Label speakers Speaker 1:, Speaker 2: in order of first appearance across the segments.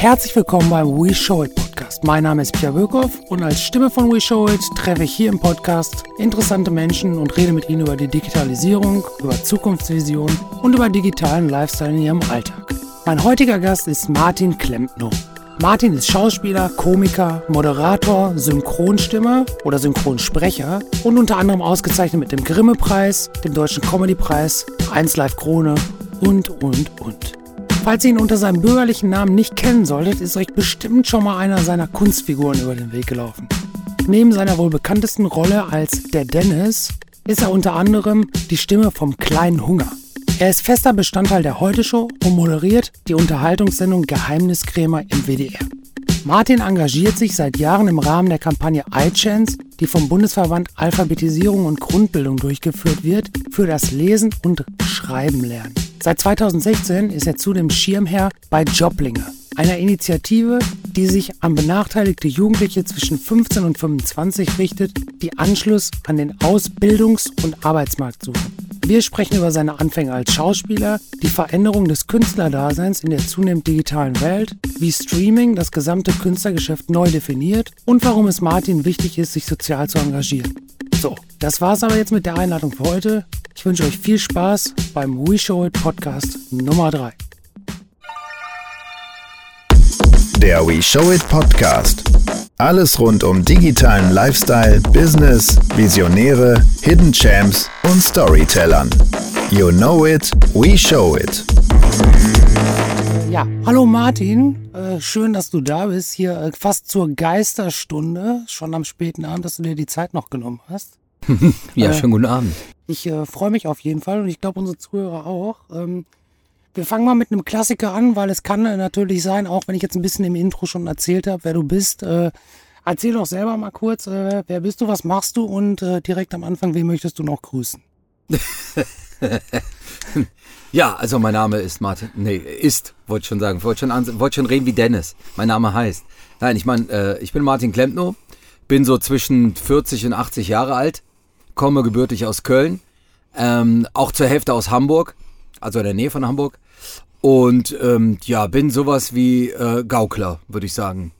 Speaker 1: Herzlich willkommen beim We Show It Podcast. Mein Name ist Pia Wirkow und als Stimme von We Show It treffe ich hier im Podcast interessante Menschen und rede mit ihnen über die Digitalisierung, über Zukunftsvisionen und über digitalen Lifestyle in ihrem Alltag. Mein heutiger Gast ist Martin Klempno. Martin ist Schauspieler, Komiker, Moderator, Synchronstimme oder Synchronsprecher und unter anderem ausgezeichnet mit dem Grimme-Preis, dem Deutschen Comedy-Preis, 1 Live Krone und, und, und. Falls ihr ihn unter seinem bürgerlichen Namen nicht kennen solltet, ist euch bestimmt schon mal einer seiner Kunstfiguren über den Weg gelaufen. Neben seiner wohl bekanntesten Rolle als der Dennis ist er unter anderem die Stimme vom kleinen Hunger. Er ist fester Bestandteil der Heute-Show und moderiert die Unterhaltungssendung Geheimniskrämer im WDR. Martin engagiert sich seit Jahren im Rahmen der Kampagne iChance, die vom Bundesverband Alphabetisierung und Grundbildung durchgeführt wird, für das Lesen und Schreiben lernen. Seit 2016 ist er zudem Schirmherr bei Joblinge, einer Initiative, die sich an benachteiligte Jugendliche zwischen 15 und 25 richtet, die Anschluss an den Ausbildungs- und Arbeitsmarkt suchen. Wir sprechen über seine Anfänge als Schauspieler, die Veränderung des Künstlerdaseins in der zunehmend digitalen Welt, wie Streaming das gesamte Künstlergeschäft neu definiert und warum es Martin wichtig ist, sich sozial zu engagieren. So, das war's aber jetzt mit der Einladung für heute. Ich wünsche euch viel Spaß beim We Show It Podcast Nummer 3.
Speaker 2: Der We Show It Podcast. Alles rund um digitalen Lifestyle, Business, Visionäre, Hidden Champs und Storytellern. You know it, we show it.
Speaker 1: Ja, hallo Martin, äh, schön, dass du da bist, hier äh, fast zur Geisterstunde, schon am späten Abend, dass du dir die Zeit noch genommen hast.
Speaker 3: ja,
Speaker 1: Äh,
Speaker 3: schönen guten Abend.
Speaker 1: Ich äh, freue mich auf jeden Fall und ich glaube unsere Zuhörer auch. Ähm, wir fangen mal mit einem Klassiker an, weil es kann äh, natürlich sein, auch wenn ich jetzt ein bisschen im Intro schon erzählt habe, wer du bist. Äh, erzähl doch selber mal kurz, äh, wer bist du, was machst du und äh, direkt am Anfang, wen möchtest du noch grüßen?
Speaker 3: Ja, also mein Name ist Martin. Nee, ist, wollte ich schon sagen. Wollte schon, wollte schon reden wie Dennis. Mein Name heißt. Nein, ich meine, äh, ich bin Martin Klempno, bin so zwischen 40 und 80 Jahre alt, komme gebürtig aus Köln, ähm, auch zur Hälfte aus Hamburg, also in der Nähe von Hamburg. Und ähm, ja, bin sowas wie äh, Gaukler, würde ich sagen.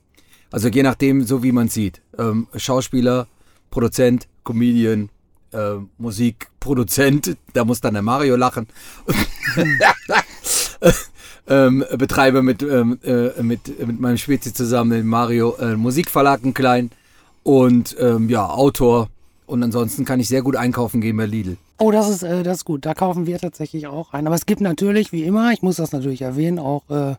Speaker 3: Also je nachdem, so wie man sieht. Ähm, Schauspieler, Produzent, Comedian, äh, Musikproduzent, da muss dann der Mario lachen. ähm, betreibe mit, ähm, äh, mit, mit meinem Spezi zusammen, den Mario, äh, Musikverlag kleinen und ähm, ja, Autor. Und ansonsten kann ich sehr gut einkaufen gehen bei Lidl.
Speaker 1: Oh, das ist, äh, das ist gut. Da kaufen wir tatsächlich auch ein. Aber es gibt natürlich, wie immer, ich muss das natürlich erwähnen, auch äh,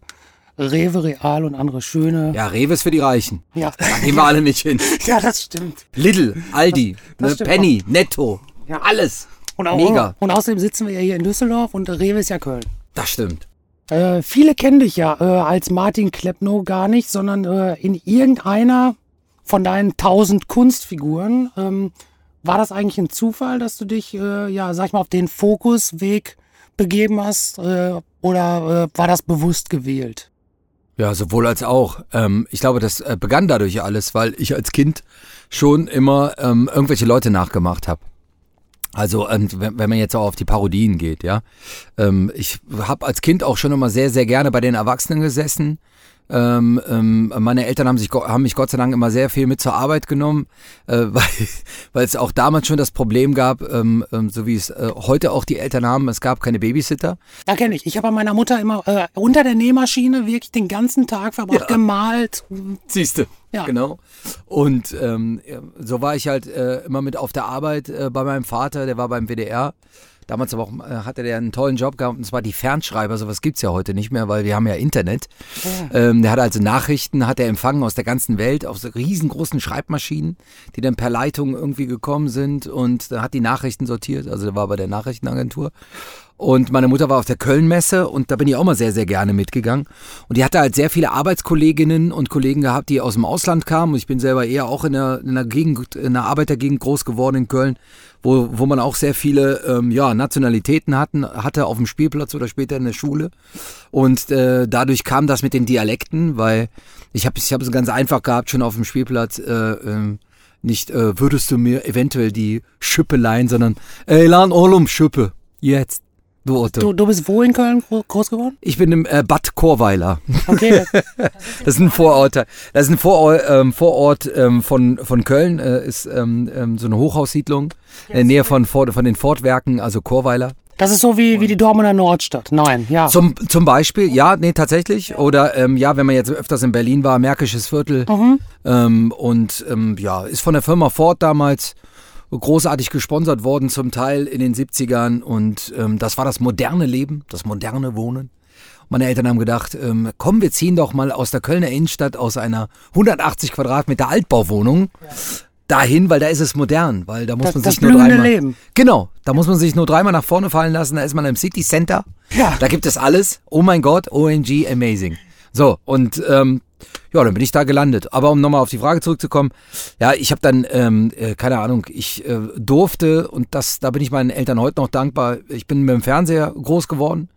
Speaker 1: Rewe, Real und andere schöne.
Speaker 3: Ja, Rewe ist für die Reichen.
Speaker 1: Ja,
Speaker 3: Da gehen wir alle nicht hin.
Speaker 1: ja das stimmt.
Speaker 3: Lidl, Aldi,
Speaker 1: Das
Speaker 3: ne,
Speaker 1: stimmt
Speaker 3: Penny, Netto,
Speaker 1: Ja.
Speaker 3: alles.
Speaker 1: Und, auch,
Speaker 3: Mega.
Speaker 1: und außerdem sitzen wir ja hier in Düsseldorf und Rewe ist ja Köln.
Speaker 3: Das stimmt.
Speaker 1: Äh, viele kennen dich ja äh, als Martin Kleppno gar nicht, sondern äh, in irgendeiner von deinen tausend Kunstfiguren. Ähm, war das eigentlich ein Zufall, dass du dich, äh, ja, sag ich mal, auf den Fokusweg begeben hast? Äh, oder äh, war das bewusst gewählt?
Speaker 3: Ja, sowohl als auch. Ähm, ich glaube, das äh, begann dadurch alles, weil ich als Kind schon immer ähm, irgendwelche Leute nachgemacht habe. Also wenn, wenn man jetzt auch auf die Parodien geht, ja. Ähm, ich habe als Kind auch schon immer sehr, sehr gerne bei den Erwachsenen gesessen. Ähm, ähm, meine Eltern haben, sich, haben mich Gott sei Dank immer sehr viel mit zur Arbeit genommen, äh, weil, es auch damals schon das Problem gab, ähm, ähm, so wie es äh, heute auch die Eltern haben, es gab keine Babysitter.
Speaker 1: Ja, kenne ich. Ich habe bei meiner Mutter immer äh, unter der Nähmaschine wirklich den ganzen Tag verbracht,
Speaker 3: Ja.
Speaker 1: gemalt.
Speaker 3: Siehste.
Speaker 1: Ja.
Speaker 3: Genau. Und ähm, so war ich halt äh, immer mit auf der Arbeit äh, bei meinem Vater, der war beim WDR. Damals aber auch, äh, hatte der einen tollen Job gehabt und zwar die Fernschreiber. Sowas gibt's ja heute nicht mehr, weil wir haben ja Internet. Ähm, der hatte also Nachrichten, hat er empfangen aus der ganzen Welt auf so riesengroßen Schreibmaschinen, die dann per Leitung irgendwie gekommen sind und hat die Nachrichten sortiert. Also der war bei der Nachrichtenagentur. Und meine Mutter war auf der Kölnmesse und da bin ich auch mal sehr, sehr gerne mitgegangen. Und die hatte halt sehr viele Arbeitskolleginnen und Kollegen gehabt, die aus dem Ausland kamen. Und ich bin selber eher auch in einer, in einer Gegend, in einer Arbeitergegend groß geworden in Köln, wo, wo man auch sehr viele ähm, ja, Nationalitäten hatten, hatte auf dem Spielplatz oder später in der Schule. Und äh, dadurch kam das mit den Dialekten, weil ich habe ich es ganz einfach gehabt, schon auf dem Spielplatz. Äh, ähm, nicht äh, würdest du mir eventuell die Schippe leihen, sondern ey, lan Olum Schippe, jetzt. Du, Otto.
Speaker 1: Du, du bist wo in Köln gro- groß geworden?
Speaker 3: Ich bin im äh, Bad Chorweiler.
Speaker 1: Okay.
Speaker 3: Das ist ein Vorort. Das ist ein Vorort, ähm, Vorort ähm, von, von Köln. Äh, ist ähm, ähm, so eine Hochhaussiedlung in der Nähe von, von den Fortwerken, also Chorweiler.
Speaker 1: Das ist so wie, wie die Dortmunder Nordstadt. Nein, ja.
Speaker 3: Zum, zum Beispiel, ja, nee, tatsächlich. Oder ähm, ja, wenn man jetzt öfters in Berlin war, Märkisches Viertel. Ähm, und ähm, ja, ist von der Firma Ford damals großartig gesponsert worden, zum Teil in den 70ern. Und ähm, das war das moderne Leben, das moderne Wohnen. Meine Eltern haben gedacht, ähm, komm, wir ziehen doch mal aus der Kölner Innenstadt aus einer 180 Quadratmeter Altbauwohnung dahin, weil da ist es modern, weil da muss
Speaker 1: Das-
Speaker 3: man sich nur dreimal
Speaker 1: Leben.
Speaker 3: Genau, da muss man sich nur dreimal nach vorne fallen lassen, da ist man im City Center.
Speaker 1: Ja.
Speaker 3: Da gibt es alles. Oh mein Gott, OMG, amazing. So, und ähm, ja, dann bin ich da gelandet. Aber um nochmal auf die Frage zurückzukommen, ja, ich habe dann, ähm, äh, keine Ahnung, ich äh, durfte, und das, da bin ich meinen Eltern heute noch dankbar, ich bin mit dem Fernseher groß geworden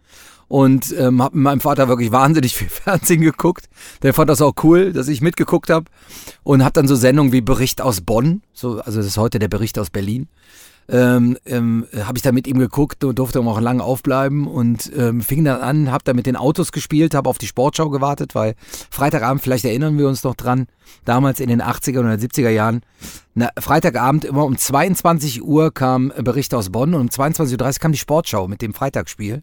Speaker 3: und ähm, habe mit meinem Vater wirklich wahnsinnig viel Fernsehen geguckt. Der fand das auch cool, dass ich mitgeguckt habe und habe dann so Sendungen wie Bericht aus Bonn, so, also das ist heute der Bericht aus Berlin, ähm, ähm, habe ich da mit ihm geguckt und durfte auch lange aufbleiben und ähm, fing dann an, habe da mit den Autos gespielt, habe auf die Sportschau gewartet, weil Freitagabend, vielleicht erinnern wir uns noch dran, damals in den 80er oder 70er Jahren, na, Freitagabend immer um 22 Uhr kam Bericht aus Bonn und um 22.30 Uhr kam die Sportschau mit dem Freitagsspiel.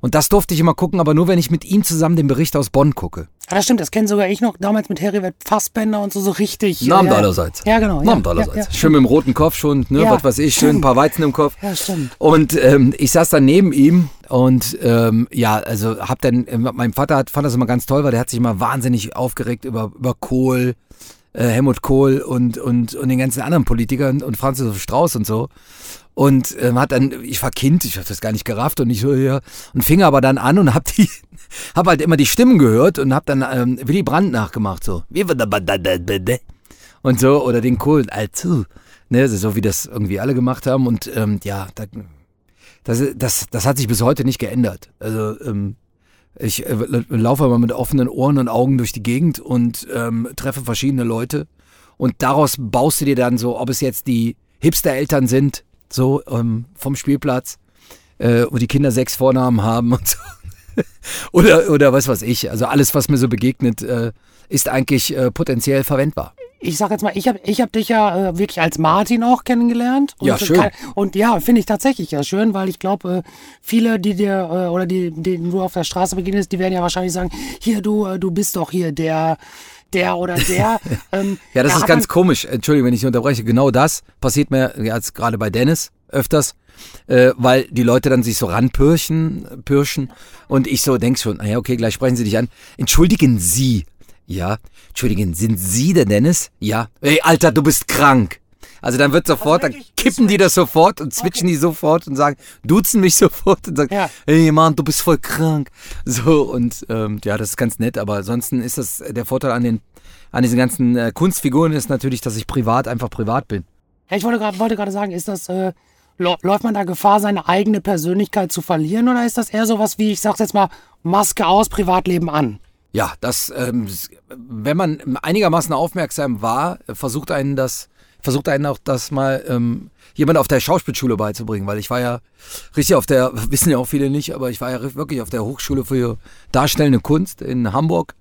Speaker 3: Und das durfte ich immer gucken, aber nur wenn ich mit ihm zusammen den Bericht aus Bonn gucke.
Speaker 1: Ja, das stimmt, das kenne sogar ich noch damals mit Heribert Fassbender und so, so richtig.
Speaker 3: Namen
Speaker 1: ja,
Speaker 3: allerseits.
Speaker 1: Ja, genau.
Speaker 3: Namen
Speaker 1: ja,
Speaker 3: allerseits.
Speaker 1: Ja, ja,
Speaker 3: Schön mit dem roten Kopf schon, ne, was weiß ich, schön ein paar Weizen im Kopf.
Speaker 1: Ja, stimmt.
Speaker 3: Und ähm, ich saß dann neben ihm und ähm, ja, also hab dann, äh, mein Vater hat, fand das immer ganz toll, weil der hat sich immer wahnsinnig aufgeregt über, über Kohl, äh, Helmut Kohl und, und, und den ganzen anderen Politikern und Franz Josef Strauß und so. Und ähm, hat dann, ich war Kind, ich habe das gar nicht gerafft und ich so, ja, und fing aber dann an und hab die, hab halt immer die Stimmen gehört und hab dann ähm, Willy Brandt nachgemacht, so. Und so, oder den Kohl, allzu. Ne, so wie das irgendwie alle gemacht haben und ähm, ja, da, das, das, das hat sich bis heute nicht geändert. Also ähm, ich äh, laufe immer mit offenen Ohren und Augen durch die Gegend und ähm, treffe verschiedene Leute. Und daraus baust du dir dann so, ob es jetzt die Hipster-Eltern sind, so ähm, vom Spielplatz, äh, wo die Kinder sechs Vornamen haben und so. oder, oder was weiß ich. Also alles, was mir so begegnet, äh, ist eigentlich äh, potenziell verwendbar.
Speaker 1: Ich sag jetzt mal, ich habe ich hab dich ja äh, wirklich als Martin auch kennengelernt. Und,
Speaker 3: Ja, schön.
Speaker 1: Und ja, finde ich tatsächlich ja schön, weil ich glaube, äh, viele, die dir äh, oder die, denen du auf der Straße begegnest, die werden ja wahrscheinlich sagen, hier, du, äh, du bist doch hier der, der oder der. ähm,
Speaker 3: Ja, das
Speaker 1: da
Speaker 3: ist ganz komisch. Entschuldigung, wenn ich unterbreche. Genau das passiert mir jetzt gerade bei Dennis öfters, äh, weil die Leute dann sich so ranpirschen pirschen, und ich so denk schon, naja, okay, gleich sprechen sie dich an. Entschuldigen Sie. Ja, entschuldigen, sind Sie der Dennis? Ja. Ey, Alter, du bist krank. Also dann wird sofort, dann
Speaker 1: wirklich?
Speaker 3: kippen die das sofort und switchen die sofort und sagen, duzen mich sofort und sagen,
Speaker 1: Ja.
Speaker 3: hey Mann, du bist voll krank. So, und ähm, ja, das ist ganz nett, aber ansonsten ist das der Vorteil an den an diesen ganzen äh, Kunstfiguren ist natürlich, dass ich privat einfach privat bin.
Speaker 1: Ich wollte gerade wollte sagen, ist das, äh, läuft man da Gefahr, seine eigene Persönlichkeit zu verlieren oder ist das eher sowas wie, ich sag's jetzt mal, Maske aus, Privatleben an?
Speaker 3: Ja, das, ähm, wenn man einigermaßen aufmerksam war, versucht einen das, versucht einen auch das mal ähm, jemand auf der Schauspielschule beizubringen, weil ich war ja richtig auf der, wissen ja auch viele nicht, aber ich war ja wirklich auf der Hochschule für Darstellende Kunst in Hamburg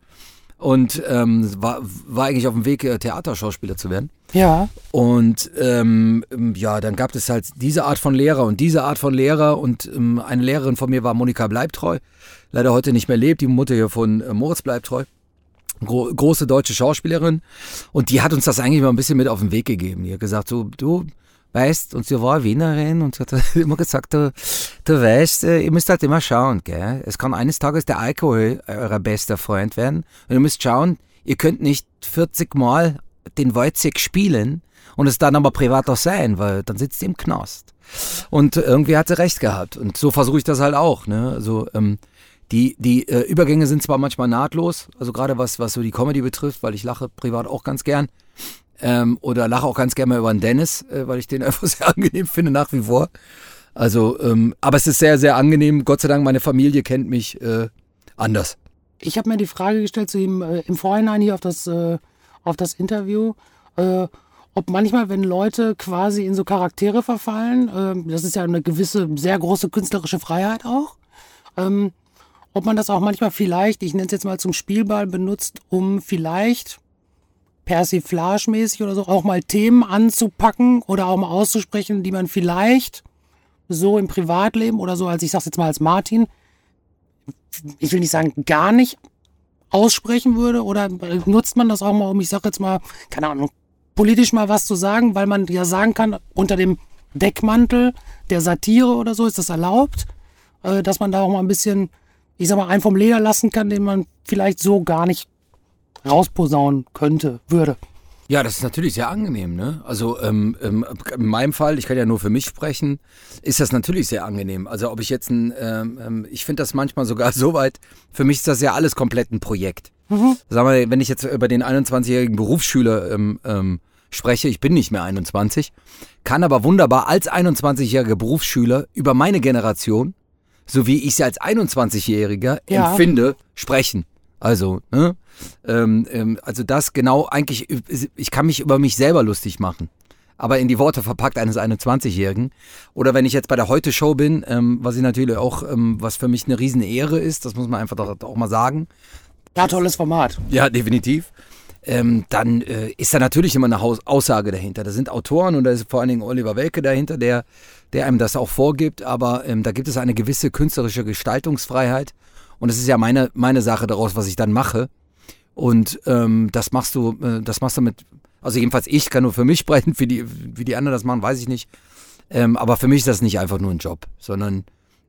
Speaker 3: und ähm, war, war eigentlich auf dem Weg, äh, Theaterschauspieler zu werden.
Speaker 1: Ja.
Speaker 3: Und ähm, ähm, ja, dann gab es halt diese Art von Lehrer und diese Art von Lehrer. Und ähm, eine Lehrerin von mir war Monika Bleibtreu, leider heute nicht mehr lebt, die Mutter hier von äh, Moritz Bleibtreu. Gro große deutsche Schauspielerin. Und die hat uns das eigentlich mal ein bisschen mit auf den Weg gegeben. Die hat gesagt, so, du weißt, und sie war Wienerin und sie hat immer gesagt, du, du weißt, äh, ihr müsst halt immer schauen, gell? Es kann eines Tages der Alkohol euer bester Freund werden. Und ihr müsst schauen, ihr könnt nicht 40 Mal den Wojciech spielen und es dann aber privat auch sein, weil dann sitzt ihr im Knast. Und irgendwie hat sie recht gehabt. Und so versuche ich das halt auch. Ne? Also ähm, die, die äh, Übergänge sind zwar manchmal nahtlos, also gerade was, was so die Comedy betrifft, weil ich lache privat auch ganz gern. Ähm, oder lache auch ganz gerne mal über den Dennis, äh, weil ich den einfach sehr angenehm finde nach wie vor. Also, ähm, aber es ist sehr, sehr angenehm. Gott sei Dank, meine Familie kennt mich äh, anders.
Speaker 1: Ich habe mir die Frage gestellt zu ihm äh, im Vorhinein hier auf das, äh, auf das Interview. Äh, ob manchmal, wenn Leute quasi in so Charaktere verfallen, ähm, das ist ja eine gewisse, sehr große künstlerische Freiheit auch, ähm, ob man das auch manchmal vielleicht, ich nenne es jetzt mal zum Spielball, benutzt, um vielleicht persiflagemäßig oder so auch mal Themen anzupacken oder auch mal auszusprechen, die man vielleicht so im Privatleben oder so, als ich sag's jetzt mal als Martin, ich will nicht sagen gar nicht aussprechen würde oder nutzt man das auch mal, um, ich sag jetzt mal, keine Ahnung, politisch mal was zu sagen, weil man ja sagen kann, unter dem Deckmantel der Satire oder so ist das erlaubt, äh, dass man da auch mal ein bisschen, ich sag mal, einen vom Leder lassen kann, den man vielleicht so gar nicht rausposaunen könnte, würde.
Speaker 3: Ja, das ist natürlich sehr angenehm, ne? Also ähm, ähm, in meinem Fall, ich kann ja nur für mich sprechen, ist das natürlich sehr angenehm. Also ob ich jetzt ein, ähm, ähm ich finde das manchmal sogar so weit, für mich ist das ja alles komplett ein Projekt. Mhm. Sagen wir, wenn ich jetzt über den 21-jährigen Berufsschüler ähm, ähm, spreche, ich bin nicht mehr 21, kann aber wunderbar als 21-jähriger Berufsschüler über meine Generation, so wie ich sie als 21-Jähriger ja. empfinde, sprechen. Also, ne? Ähm, ähm, also das genau eigentlich, ich kann mich über mich selber lustig machen. Aber in die Worte verpackt eines 21-Jährigen. Oder wenn ich jetzt bei der Heute-Show bin, ähm, was ich natürlich auch, ähm, was für mich eine riesen Ehre ist, das muss man einfach doch, auch mal sagen.
Speaker 1: Ja, tolles Format.
Speaker 3: Ja, definitiv. Ähm, dann äh, ist da natürlich immer eine Haus Aussage dahinter. Da sind Autoren und da ist vor allen Dingen Oliver Welke dahinter, der, der einem das auch vorgibt. Aber ähm, da gibt es eine gewisse künstlerische Gestaltungsfreiheit. Und es ist ja meine, meine Sache daraus, was ich dann mache. Und ähm, das machst du, äh, das machst du mit, also jedenfalls ich kann nur für mich sprechen, wie die, wie die anderen das machen, weiß ich nicht. Ähm, aber für mich ist das nicht einfach nur ein Job, sondern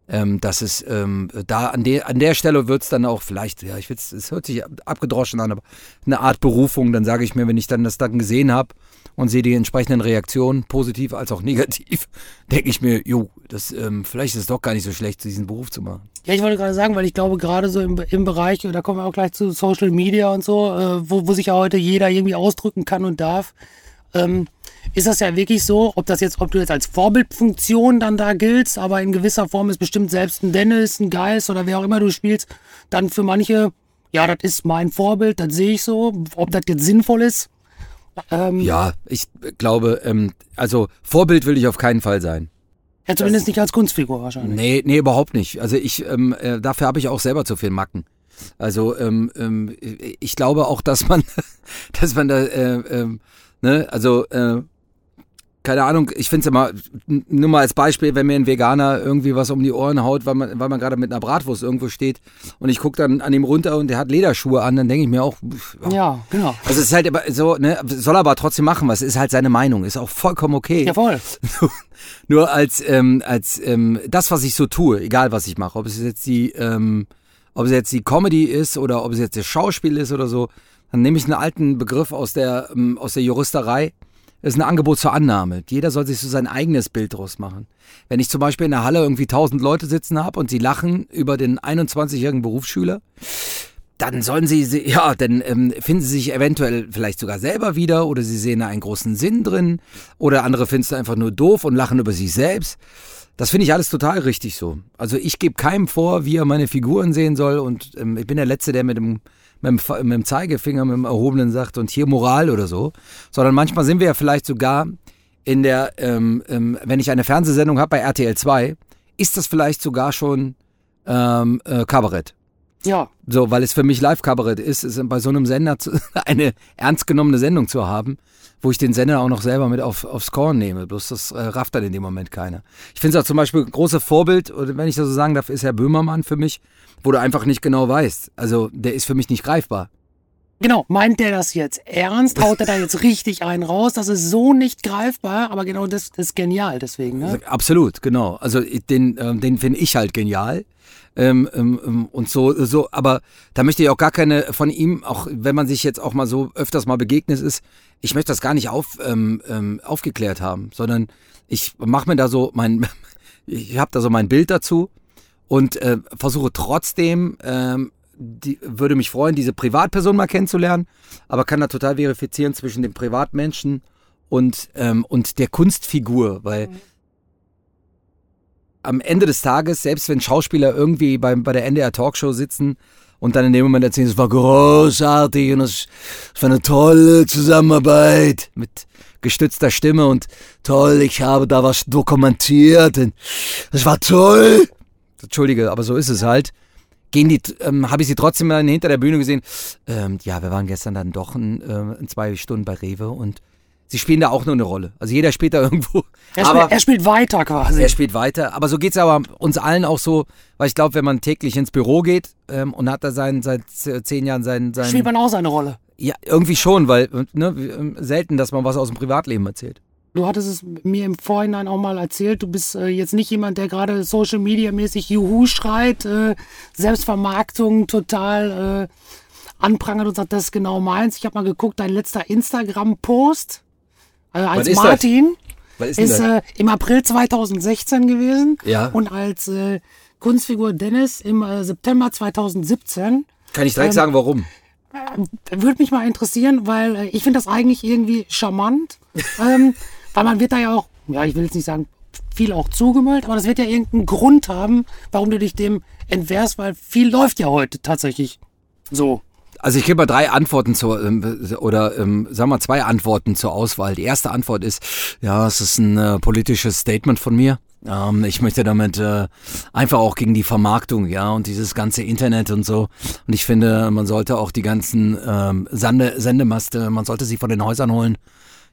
Speaker 3: ähm, das ist ähm, da an der an der Stelle wird es dann auch vielleicht, ja, ich will es hört sich abgedroschen an, aber eine Art Berufung. Dann sage ich mir, wenn ich dann das dann gesehen habe und sehe die entsprechenden Reaktionen, positiv als auch negativ, denke ich mir, jo, das ähm, vielleicht ist es doch gar nicht so schlecht, diesen Beruf zu machen.
Speaker 1: Ja, ich wollte gerade sagen, weil ich glaube, gerade so im, im Bereich, da kommen wir auch gleich zu Social Media und so, äh, wo, wo sich ja heute jeder irgendwie ausdrücken kann und darf. Ähm, ist das ja wirklich so, ob das jetzt, ob du jetzt als Vorbildfunktion dann da giltst, aber in gewisser Form ist bestimmt selbst ein Dennis, ein Geist oder wer auch immer du spielst, dann für manche, ja, das ist mein Vorbild, das sehe ich so. Ob das jetzt sinnvoll ist.
Speaker 3: Ähm, ja, ich glaube, ähm, also Vorbild will ich auf keinen Fall sein.
Speaker 1: Ja, zumindest das, nicht als Kunstfigur wahrscheinlich.
Speaker 3: Nee, nee, überhaupt nicht. Also ich, ähm, äh, dafür habe ich auch selber zu viel Macken. Also ähm, ähm, ich glaube auch, dass man, dass man da, äh, äh, ne, also äh, keine Ahnung, ich finde es immer, nur mal als Beispiel, wenn mir ein Veganer irgendwie was um die Ohren haut, weil man, weil man gerade mit einer Bratwurst irgendwo steht und ich gucke dann an ihm runter und der hat Lederschuhe an, dann denke ich mir auch,
Speaker 1: ja, ja genau.
Speaker 3: Also es ist halt immer so, ne, soll aber trotzdem machen, was ist halt seine Meinung, ist auch vollkommen okay.
Speaker 1: Ja, voll.
Speaker 3: nur als, ähm, als ähm, das, was ich so tue, egal was ich mache, ob es jetzt die, ähm, ob es jetzt die Comedy ist oder ob es jetzt das Schauspiel ist oder so, dann nehme ich einen alten Begriff aus der, ähm, aus der Juristerei ist ein Angebot zur Annahme. Jeder soll sich so sein eigenes Bild draus machen. Wenn ich zum Beispiel in der Halle irgendwie tausend Leute sitzen habe und sie lachen über den 21-jährigen Berufsschüler, dann sollen sie, ja, dann ähm, finden sie sich eventuell vielleicht sogar selber wieder oder sie sehen da einen großen Sinn drin oder andere finden es einfach nur doof und lachen über sich selbst. Das finde ich alles total richtig so. Also ich gebe keinem vor, wie er meine Figuren sehen soll und ähm, ich bin der Letzte, der mit dem mit dem, mit dem Zeigefinger, mit dem erhobenen sagt und hier Moral oder so, sondern manchmal sind wir ja vielleicht sogar in der, ähm, ähm, wenn ich eine Fernsehsendung habe bei RTL 2, ist das vielleicht sogar schon ähm, äh, Kabarett.
Speaker 1: Ja.
Speaker 3: So, weil es für mich Live-Kabarett ist, ist bei so einem Sender zu, eine ernst genommene Sendung zu haben, wo ich den Sender auch noch selber mit auf, aufs Korn nehme. Bloß das äh, rafft dann in dem Moment keiner. Ich finde es auch zum Beispiel ein großes Vorbild, oder wenn ich das so sagen darf, ist Herr Böhmermann für mich, wo du einfach nicht genau weißt. Also der ist für mich nicht greifbar.
Speaker 1: Genau, meint der das jetzt ernst? Haut er da jetzt richtig einen raus? Das ist so nicht greifbar, aber genau das, das ist genial deswegen. Ne?
Speaker 3: Absolut, genau. Also den, äh, den finde ich halt genial. Ähm, ähm, ähm, und so, so, aber da möchte ich auch gar keine von ihm, auch wenn man sich jetzt auch mal so öfters mal begegnet ist, ich möchte das gar nicht auf, ähm, ähm, aufgeklärt haben, sondern ich mache mir da so mein, ich habe da so mein Bild dazu und äh, versuche trotzdem, ähm, die, würde mich freuen, diese Privatperson mal kennenzulernen, aber kann da total verifizieren zwischen dem Privatmenschen und, und der Kunstfigur, weil mhm am Ende des Tages, selbst wenn Schauspieler irgendwie bei, bei der NDR Talkshow sitzen und dann in dem Moment erzählen, es war großartig und es war eine tolle Zusammenarbeit mit gestützter Stimme und toll, ich habe da was dokumentiert. Und das war toll. Entschuldige, aber so ist es halt. Gehen die, ähm, habe ich sie trotzdem dann hinter der Bühne gesehen. Ähm, ja, wir waren gestern dann doch in, äh, in zwei Stunden bei Rewe und sie spielen da auch nur eine Rolle. Also jeder spielt da irgendwo.
Speaker 1: Er,
Speaker 3: aber
Speaker 1: spielt, er spielt weiter quasi.
Speaker 3: er spielt weiter. Aber so geht es aber uns allen auch so, weil ich glaube, wenn man täglich ins Büro geht ähm, und hat da sein, seit äh, zehn Jahren seinen. seinen
Speaker 1: spielt man auch seine Rolle.
Speaker 3: ja, irgendwie schon, weil ne, ähm, selten, dass man was aus dem Privatleben erzählt.
Speaker 1: Du hattest es mir im Vorhinein auch mal erzählt. Du bist äh, jetzt nicht jemand, der gerade Social Media mäßig Juhu schreit, äh, Selbstvermarktung total äh, anprangert und sagt, das ist genau meins. Ich habe mal geguckt, dein letzter Instagram-Post äh, als
Speaker 3: ist das?
Speaker 1: Martin
Speaker 3: Was ist,
Speaker 1: ist äh, im April 2016 gewesen
Speaker 3: Ja.
Speaker 1: und als äh, Kunstfigur Dennis im äh, September 2017.
Speaker 3: Kann ich direkt
Speaker 1: ähm,
Speaker 3: sagen, warum?
Speaker 1: Würde mich mal interessieren, weil äh, ich finde das eigentlich irgendwie charmant. ähm, weil man wird da ja auch, ja, ich will jetzt nicht sagen, viel auch zugemüllt, aber das wird ja irgendeinen Grund haben, warum du dich dem entwehrst, weil viel läuft ja heute tatsächlich so.
Speaker 3: Also ich gebe mal drei Antworten zur, ähm, oder ähm, sagen wir zwei Antworten zur Auswahl. Die erste Antwort ist, ja, es ist ein äh, politisches Statement von mir. Ähm, ich möchte damit äh, einfach auch gegen die Vermarktung, ja, und dieses ganze Internet und so. Und ich finde, man sollte auch die ganzen ähm, Sende, Sendemaste, man sollte sie von den Häusern holen.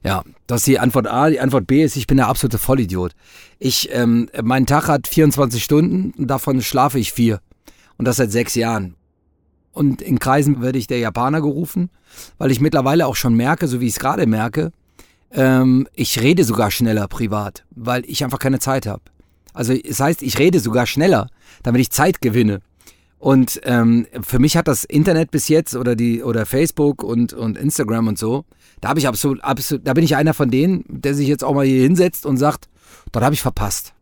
Speaker 3: Ja, das ist die Antwort A. Die Antwort B ist, ich bin der absolute Vollidiot. Ich, ähm, mein Tag hat 24 Stunden, davon schlafe ich vier. Und das seit sechs Jahren. Und in Kreisen werde ich der Japaner gerufen, weil ich mittlerweile auch schon merke, so wie ich es gerade merke, ähm, ich rede sogar schneller privat, weil ich einfach keine Zeit habe. Also es heißt, ich rede sogar schneller, damit ich Zeit gewinne. Und ähm, für mich hat das Internet bis jetzt oder die oder Facebook und, und Instagram und so, da habe ich absolut, absolut, da bin ich einer von denen, der sich jetzt auch mal hier hinsetzt und sagt, das habe ich verpasst.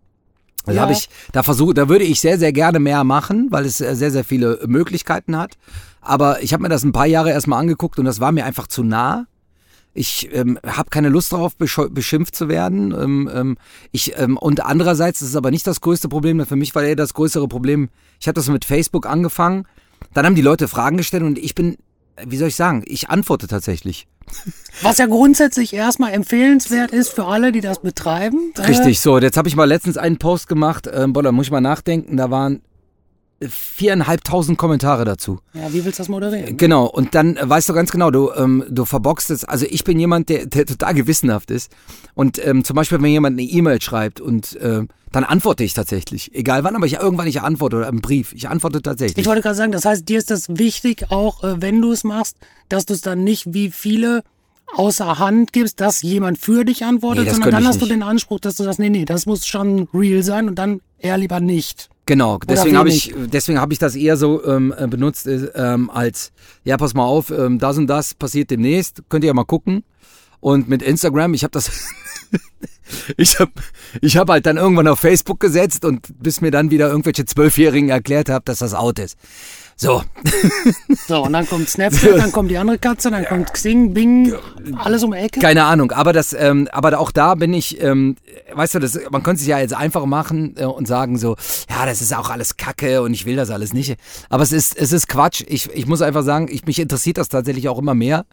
Speaker 3: Da
Speaker 1: Ja.
Speaker 3: ich, da versuche, da würde ich sehr, sehr gerne mehr machen, weil es äh, sehr, sehr viele Möglichkeiten hat. Aber ich habe mir das ein paar Jahre erstmal angeguckt und das war mir einfach zu nah. Ich ähm, habe keine Lust darauf, beschimpft zu werden. Ähm, ähm, ich, ähm, und andererseits ist es aber nicht das größte Problem. Für mich war eher das größere Problem. Ich habe das mit Facebook angefangen. Dann haben die Leute Fragen gestellt und ich bin, äh, wie soll ich sagen, ich antworte tatsächlich.
Speaker 1: Was ja grundsätzlich erstmal empfehlenswert ist für alle, die das betreiben. Äh,
Speaker 3: Richtig, so. Jetzt habe ich mal letztens einen Post gemacht. Ähm, boah, da muss ich mal nachdenken. Da waren viereinhalbtausend Kommentare dazu.
Speaker 1: Ja, wie willst du das moderieren?
Speaker 3: Genau, und dann weißt du ganz genau, du, ähm, du verboxt es. Also ich bin jemand, der, der total gewissenhaft ist. Und ähm, zum Beispiel, wenn jemand eine E-Mail schreibt und äh, dann antworte ich tatsächlich. Egal wann, aber ich irgendwann nicht antworte oder einen Brief. Ich antworte tatsächlich.
Speaker 1: Ich wollte gerade sagen, das heißt, dir ist das wichtig, auch äh, wenn du es machst, dass du es dann nicht wie viele außer Hand gibst, dass jemand für dich antwortet,
Speaker 3: Nee,
Speaker 1: sondern dann hast du
Speaker 3: nicht.
Speaker 1: den Anspruch, dass du das, nee, nee, das muss schon real sein und dann eher lieber nicht.
Speaker 3: Genau, deswegen habe ich, deswegen habe ich das eher so ähm, äh, benutzt äh, ähm, als, ja, pass mal auf, ähm, das und das passiert demnächst, könnt ihr ja mal gucken. Und mit Instagram, ich habe das, ich habe, ich habe halt dann irgendwann auf Facebook gesetzt und bis mir dann wieder irgendwelche Zwölfjährigen erklärt habe, dass das out ist. So,
Speaker 1: So, und dann kommt Snapchat, dann kommt die andere Katze, dann kommt Xing, Bing, alles um die Ecke.
Speaker 3: keine Ahnung, aber das, ähm, aber auch da bin ich, ähm, weißt du, das, man könnte sich ja jetzt einfach machen äh, und sagen so, ja, das ist auch alles Kacke und ich will das alles nicht. Aber es ist, es ist Quatsch. Ich, ich muss einfach sagen, ich, mich interessiert das tatsächlich auch immer mehr.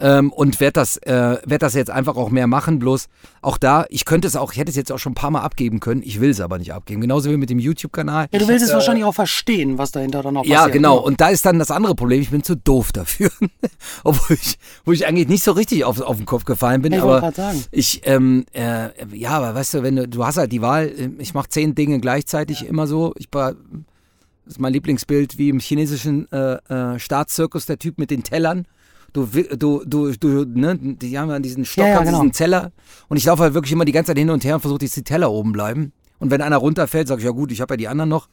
Speaker 3: Ähm, und werde das, äh, werd das jetzt einfach auch mehr machen. Bloß auch da, ich könnte es auch, ich hätte es jetzt auch schon ein paar Mal abgeben können. Ich will es aber nicht abgeben. Genauso wie mit dem YouTube-Kanal.
Speaker 1: Ja, du willst es wahrscheinlich auch verstehen, was dahinter dann noch
Speaker 3: Ja,
Speaker 1: passiert.
Speaker 3: genau.
Speaker 1: ne?
Speaker 3: Und da ist dann das andere Problem. Ich bin zu doof dafür. Obwohl ich, wo ich eigentlich nicht so richtig auf, auf den Kopf gefallen bin.
Speaker 1: Ich
Speaker 3: aber
Speaker 1: gerade sagen.
Speaker 3: ich, ähm, äh, ja, aber weißt du, wenn du, du hast halt die Wahl, äh, ich mache zehn Dinge gleichzeitig immer so. Ich war, das ist mein Lieblingsbild, wie im chinesischen äh, äh, Staatszirkus, der Typ mit den Tellern. Du, du, du, du, ne, die haben ja diesen Stock,
Speaker 1: Ja, ja, genau.
Speaker 3: diesen Teller. Und ich laufe halt wirklich immer die ganze Zeit hin und her und versuche, dass die Teller oben bleiben. Und wenn einer runterfällt, sage ich, ja gut, ich habe ja die anderen noch.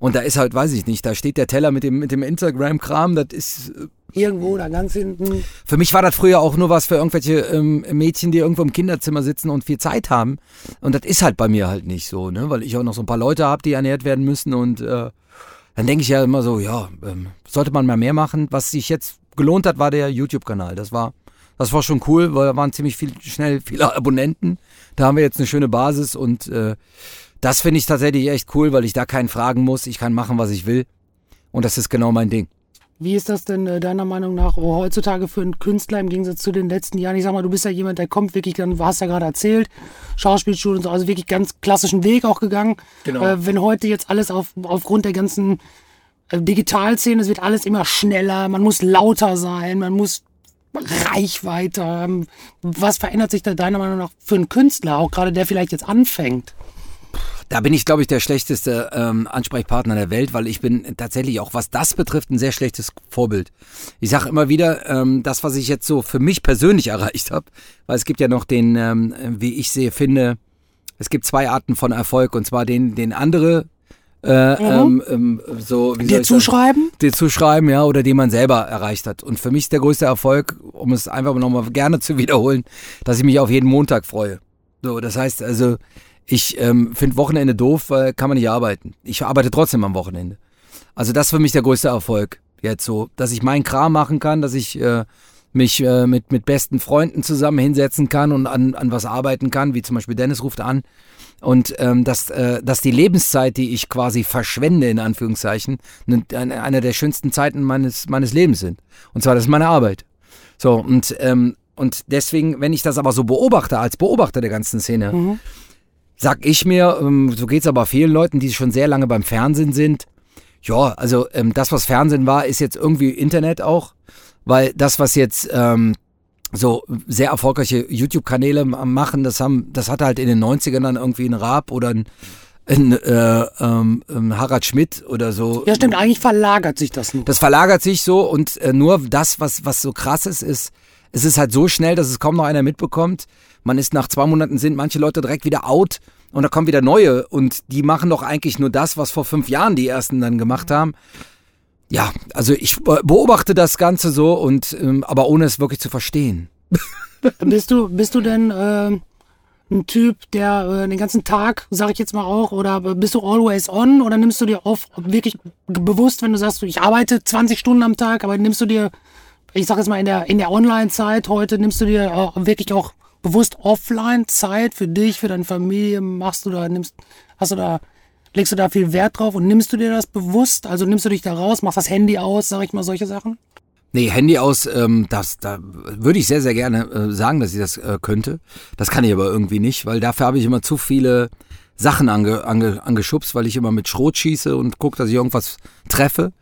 Speaker 3: Und da ist halt, weiß ich nicht, da steht der Teller mit dem, mit dem Instagram-Kram, das ist, äh,
Speaker 1: Irgendwo da ganz hinten.
Speaker 3: für mich war das früher auch nur was für irgendwelche ähm, Mädchen, die irgendwo im Kinderzimmer sitzen und viel Zeit haben. Und das ist halt bei mir halt nicht so, ne? Weil ich auch noch so ein paar Leute habe, die ernährt werden müssen. Und äh, dann denke ich ja immer so, ja, ähm, sollte man mal mehr machen. Was sich jetzt gelohnt hat, war der YouTube-Kanal. Das war, das war schon cool, weil da waren ziemlich viel, schnell viele Abonnenten. Da haben wir jetzt eine schöne Basis und äh, das finde ich tatsächlich echt cool, weil ich da keinen fragen muss. Ich kann machen, was ich will. Und das ist genau mein Ding.
Speaker 1: Wie ist das denn äh, deiner Meinung nach oh, heutzutage für einen Künstler im Gegensatz zu den letzten Jahren? Ich sag mal, du bist ja jemand, der kommt wirklich, dann hast ja gerade erzählt, Schauspielschule und so, also wirklich ganz klassischen Weg auch gegangen.
Speaker 3: Genau.
Speaker 1: Äh, wenn heute jetzt alles auf, aufgrund der ganzen äh, Digitalszene, es wird alles immer schneller, man muss lauter sein, man muss Reichweite haben. Was verändert sich da deiner Meinung nach für einen Künstler, auch gerade der vielleicht jetzt anfängt?
Speaker 3: Da bin ich, glaube ich, der schlechteste ähm, Ansprechpartner der Welt, weil ich bin tatsächlich auch, was das betrifft, ein sehr schlechtes Vorbild. Ich sage immer wieder, ähm, das, was ich jetzt so für mich persönlich erreicht habe, weil es gibt ja noch den, ähm, wie ich sehe, finde, es gibt zwei Arten von Erfolg und zwar den, den andere äh, ähm, ähm, so, wie
Speaker 1: Dir zuschreiben?
Speaker 3: dir zuschreiben, ja, oder den man selber erreicht hat. Und für mich ist der größte Erfolg, um es einfach nochmal gerne zu wiederholen, dass ich mich auf jeden Montag freue. So, das heißt also, ich ähm, finde Wochenende doof, weil kann man nicht arbeiten. Ich arbeite trotzdem am Wochenende. Also das ist für mich der größte Erfolg jetzt so, dass ich meinen Kram machen kann, dass ich äh, mich äh, mit, mit besten Freunden zusammen hinsetzen kann und an, an was arbeiten kann, wie zum Beispiel Dennis ruft an. Und ähm, dass, äh, dass die Lebenszeit, die ich quasi verschwende, in Anführungszeichen, ne, eine, eine der schönsten Zeiten meines, meines Lebens sind. Und zwar, das ist meine Arbeit. So, und, ähm, und deswegen, wenn ich das aber so beobachte, als Beobachter der ganzen Szene, sag ich mir, ähm, so geht's aber vielen Leuten, die schon sehr lange beim Fernsehen sind, ja, also ähm, das, was Fernsehen war, ist jetzt irgendwie Internet auch, weil das, was jetzt ähm, so sehr erfolgreiche YouTube-Kanäle machen, das haben, das hatte halt in den 90ern dann irgendwie ein Raab oder ein, ein äh, ähm, ähm, Harald Schmidt oder so.
Speaker 1: Ja, stimmt, eigentlich verlagert sich das nur.
Speaker 3: Das verlagert sich so und äh, nur das, was, was so krass ist, ist, es ist halt so schnell, dass es kaum noch einer mitbekommt. Man ist nach zwei Monaten sind manche Leute direkt wieder out und da kommen wieder neue und die machen doch eigentlich nur das, was vor fünf Jahren die ersten dann gemacht haben. Ja, also ich be- beobachte das Ganze so und ähm, aber ohne es wirklich zu verstehen.
Speaker 1: Bist du, bist du denn ähm, ein Typ, der äh, den ganzen Tag, sag ich jetzt mal auch, oder bist du always on oder nimmst du dir auf wirklich bewusst, wenn du sagst, ich arbeite 20 Stunden am Tag, aber nimmst du dir, ich sag jetzt mal in der in der Online-Zeit heute, nimmst du dir auch wirklich auch bewusst offline Zeit für dich, für deine Familie, machst du da, nimmst, hast du da, legst du da viel Wert drauf und nimmst du dir das bewusst? Also nimmst du dich da raus, machst das Handy aus, sag ich mal, solche Sachen?
Speaker 3: Nee, Handy aus, ähm, das, da würde ich sehr, sehr gerne äh, sagen, dass ich das äh, könnte. Das kann ich aber irgendwie nicht, weil dafür habe ich immer zu viele Sachen ange, ange, angeschubst, weil ich immer mit Schrot schieße und gucke, dass ich irgendwas treffe.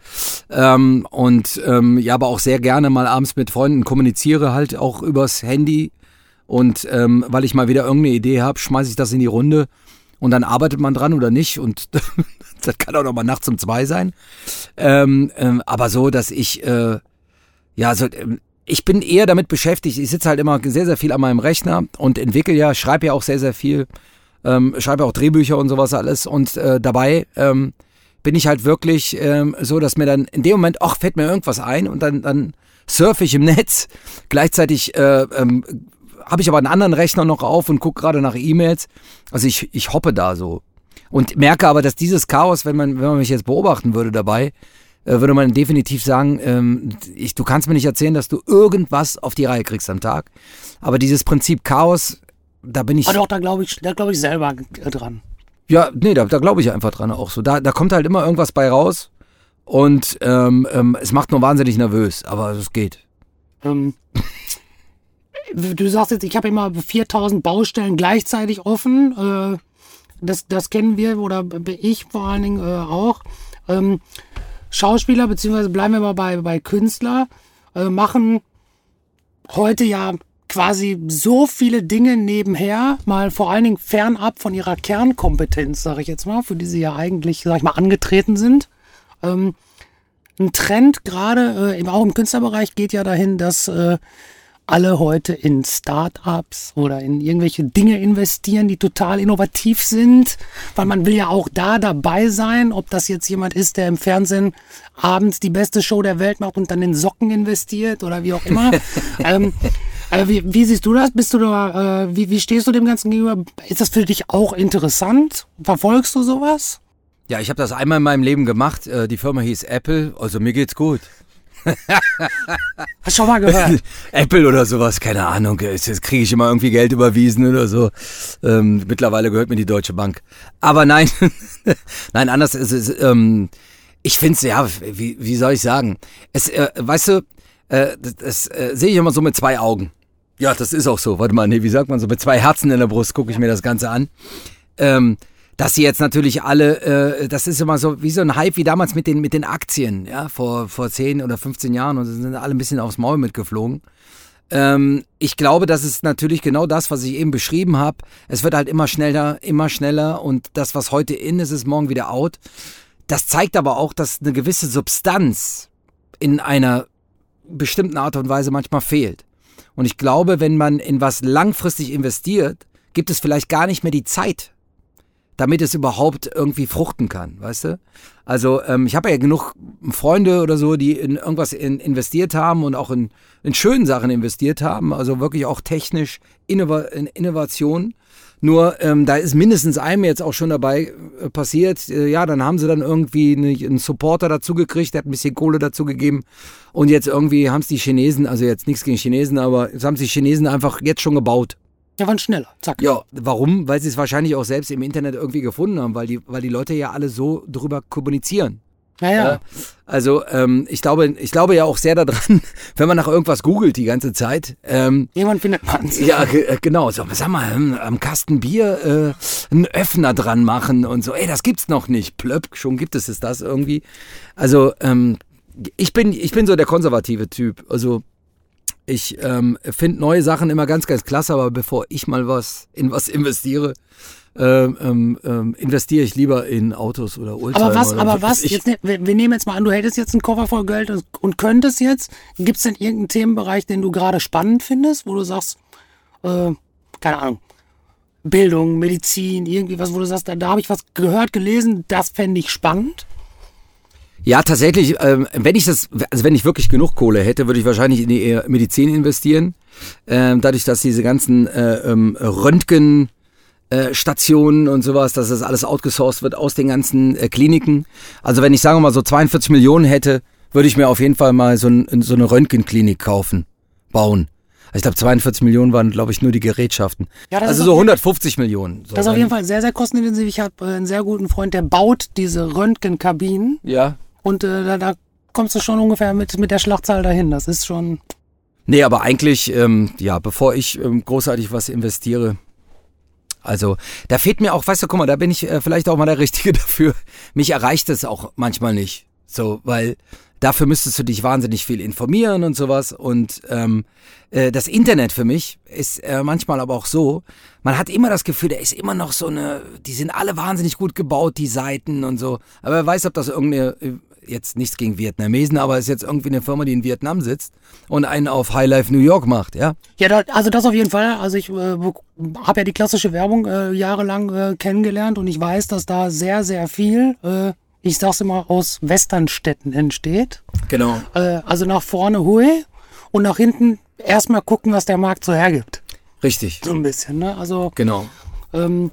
Speaker 3: Ähm, und ähm, ja, aber auch sehr gerne mal abends mit Freunden kommuniziere, halt auch übers Handy. Und ähm, weil ich mal wieder irgendeine Idee habe, schmeiße ich das in die Runde und dann arbeitet man dran oder nicht. Und das kann auch noch mal nachts um zwei sein. Ähm, ähm, aber so, dass ich äh, ja, also ähm, ich bin eher damit beschäftigt. Ich sitze halt immer sehr, sehr viel an meinem Rechner und entwickle ja, schreibe ja auch sehr, sehr viel, ähm, schreibe auch Drehbücher und sowas alles. Und äh, dabei ähm, bin ich halt wirklich ähm, so, dass mir dann in dem Moment, ach, fällt mir irgendwas ein und dann, dann surfe ich im Netz. Gleichzeitig äh, ähm, habe ich aber einen anderen Rechner noch auf und gucke gerade nach E-Mails. Also ich, ich hoppe da so. Und merke aber, dass dieses Chaos, wenn man, wenn man mich jetzt beobachten würde dabei, äh, würde man definitiv sagen, ähm, ich, du kannst mir nicht erzählen, dass du irgendwas auf die Reihe kriegst am Tag. Aber dieses Prinzip Chaos, da bin ich.
Speaker 1: Ah doch, da glaube ich, da glaube ich selber äh, dran.
Speaker 3: Ja, nee, da, da glaube ich einfach dran auch so. Da, da kommt halt immer irgendwas bei raus. Und ähm, ähm, es macht nur wahnsinnig nervös, aber es geht.
Speaker 1: Ähm, du sagst jetzt, ich habe immer 4000 Baustellen gleichzeitig offen. Äh, das, das kennen wir oder ich vor allen Dingen äh, auch. Ähm, Schauspieler, beziehungsweise bleiben wir mal bei, bei Künstler, äh, machen heute ja quasi so viele Dinge nebenher, mal vor allen Dingen fernab von ihrer Kernkompetenz, sage ich jetzt mal, für die sie ja eigentlich, sag ich mal, angetreten sind. Ähm, ein Trend gerade auch im Künstlerbereich geht ja dahin, dass alle heute in Startups oder in irgendwelche Dinge investieren, die total innovativ sind, weil man will ja auch da dabei sein, ob das jetzt jemand ist, der im Fernsehen abends die beste Show der Welt macht und dann in Socken investiert oder wie auch immer. ähm, äh, wie, wie siehst du das? Bist du da, äh, wie, wie stehst du dem Ganzen gegenüber? Ist das für dich auch interessant? Verfolgst du sowas?
Speaker 3: Ja, ich habe das einmal in meinem Leben gemacht. Äh, die Firma hieß Apple, also mir geht's gut.
Speaker 1: Hast schon mal gehört?
Speaker 3: Apple oder sowas, keine Ahnung. Jetzt kriege ich immer irgendwie Geld überwiesen oder so. Ähm, mittlerweile gehört mir die Deutsche Bank. Aber nein, nein, anders ist es. Ähm, Ich finde es, ja, wie, wie soll ich sagen? Es, äh, weißt du, äh, das, das äh, sehe ich immer so mit zwei Augen. Ja, das ist auch so. Warte mal, nee, wie sagt man so? Mit zwei Herzen in der Brust gucke ich mir das Ganze an. Ähm, dass sie jetzt natürlich alle, äh, das ist immer so wie so ein Hype wie damals mit den, mit den Aktien, ja, vor, vor 10 oder 15 Jahren und sind alle ein bisschen aufs Maul mitgeflogen. Ähm, ich glaube, das ist natürlich genau das, was ich eben beschrieben habe. Es wird halt immer schneller, immer schneller und das, was heute in ist, ist morgen wieder out. Das zeigt aber auch, dass eine gewisse Substanz in einer bestimmten Art und Weise manchmal fehlt. Und ich glaube, wenn man in was langfristig investiert, gibt es vielleicht gar nicht mehr die Zeit, damit es überhaupt irgendwie fruchten kann, weißt du? Also ähm, ich habe ja genug Freunde oder so, die in irgendwas in, investiert haben und auch in, in schönen Sachen investiert haben, also wirklich auch technisch Innova in Innovation. Nur ähm, da ist mindestens einem jetzt auch schon dabei äh, passiert. Äh, ja, dann haben sie dann irgendwie eine, einen Supporter dazu gekriegt, der hat ein bisschen Kohle dazu gegeben. Und jetzt irgendwie haben es die Chinesen, also jetzt nichts gegen Chinesen, aber jetzt haben sich Chinesen einfach jetzt schon gebaut.
Speaker 1: Ja, waren schneller. Zack.
Speaker 3: Ja, warum? Weil sie es wahrscheinlich auch selbst im Internet irgendwie gefunden haben, weil die, weil die Leute ja alle so drüber kommunizieren.
Speaker 1: Ja, ja.
Speaker 3: Ja, Also ähm, ich glaube, ich glaube ja auch sehr daran, wenn man nach irgendwas googelt die ganze Zeit. Ähm,
Speaker 1: Irgendwann findet man es.
Speaker 3: ja, äh, genau. So, sag mal, hm, am Kasten Bier äh, einen Öffner dran machen und so. Ey, das gibt's noch nicht. Plöpp, schon gibt es es das irgendwie. Also ähm, ich bin, ich bin so der konservative Typ. Also ich ähm, finde neue Sachen immer ganz, ganz klasse, aber bevor ich mal was in was investiere, ähm, ähm, ähm, investiere ich lieber in Autos oder Oldtimer.
Speaker 1: Aber was, aber was, jetzt, ne- wir, wir nehmen jetzt mal an, du hättest jetzt einen Koffer voll Geld und, und könntest jetzt, gibt es denn irgendeinen Themenbereich, den du gerade spannend findest, wo du sagst, äh, keine Ahnung, Bildung, Medizin, irgendwie was, wo du sagst, da, da habe ich was gehört, gelesen, das fände ich spannend.
Speaker 3: Ja, tatsächlich, ähm, wenn ich das, also wenn ich wirklich genug Kohle hätte, würde ich wahrscheinlich in die äh, Medizin investieren. Ähm, dadurch, dass diese ganzen äh, ähm, Röntgen äh, Stationen und sowas, dass das alles outgesourced wird aus den ganzen äh, Kliniken. Also wenn ich sagen wir mal so 42 Millionen hätte, würde ich mir auf jeden Fall mal so, ein, so eine Röntgenklinik kaufen, bauen. Also ich glaube 42 Millionen waren, glaube ich, nur die Gerätschaften.
Speaker 1: Ja, das
Speaker 3: also
Speaker 1: ist
Speaker 3: so
Speaker 1: auf jeden-
Speaker 3: 150 Millionen. So
Speaker 1: Das ist auf jeden Fall sehr, sehr kostenintensiv. Ich habe äh, einen sehr guten Freund, der baut diese Röntgenkabinen
Speaker 3: Ja.
Speaker 1: Und äh, da, da kommst du schon ungefähr mit, mit der Schlachtzahl dahin. Das ist schon.
Speaker 3: Nee, aber eigentlich, ähm, ja, bevor ich ähm, großartig was investiere, also da fehlt mir auch, weißt du, guck mal, da bin ich äh, vielleicht auch mal der Richtige dafür. Mich erreicht es auch manchmal nicht. So, weil dafür müsstest du dich wahnsinnig viel informieren und sowas. Und ähm, äh, das Internet für mich ist äh, manchmal aber auch so, man hat immer das Gefühl, da ist immer noch so eine, die sind alle wahnsinnig gut gebaut, die Seiten und so. Aber wer weiß, ob das irgendeine, äh, jetzt nichts gegen Vietnamesen, aber es ist jetzt irgendwie eine Firma, die in Vietnam sitzt und einen auf High Life New York macht, ja?
Speaker 1: Ja, da, also das auf jeden Fall. Also ich äh, habe ja die klassische Werbung äh, jahrelang äh, kennengelernt und ich weiß, dass da sehr, sehr viel, äh, ich sag's immer, aus Westernstädten entsteht.
Speaker 3: Genau.
Speaker 1: Äh, also nach vorne hui und nach hinten erstmal gucken, was der Markt so hergibt.
Speaker 3: Richtig,
Speaker 1: So ein bisschen, ne? Also,
Speaker 3: genau.
Speaker 1: ähm,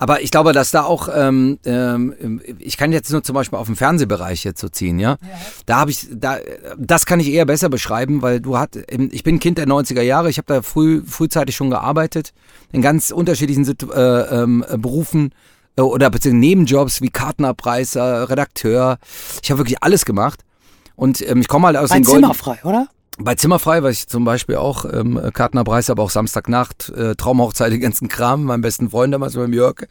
Speaker 3: Aber ich glaube, dass da auch, ähm, ähm, ich kann jetzt nur zum Beispiel auf den Fernsehbereich jetzt so ziehen, ja. Da habe ich, da, das kann ich eher besser beschreiben, weil du hat, ich bin Kind der 90er Jahre, ich habe da früh, frühzeitig schon gearbeitet, in ganz unterschiedlichen Situ äh, ähm, Berufen äh, oder beziehungsweise Nebenjobs wie Kartenabreißer, Redakteur. Ich habe wirklich alles gemacht. Und ähm, ich komme halt aus
Speaker 1: bei
Speaker 3: den Golden...
Speaker 1: Zimmerfrei, oder?
Speaker 3: Bei Zimmerfrei war ich zum Beispiel auch ähm, Kartenabreißer, aber auch Samstagnacht, äh, Traumhochzeit, den ganzen Kram, meinem besten Freund damals beim Jörg.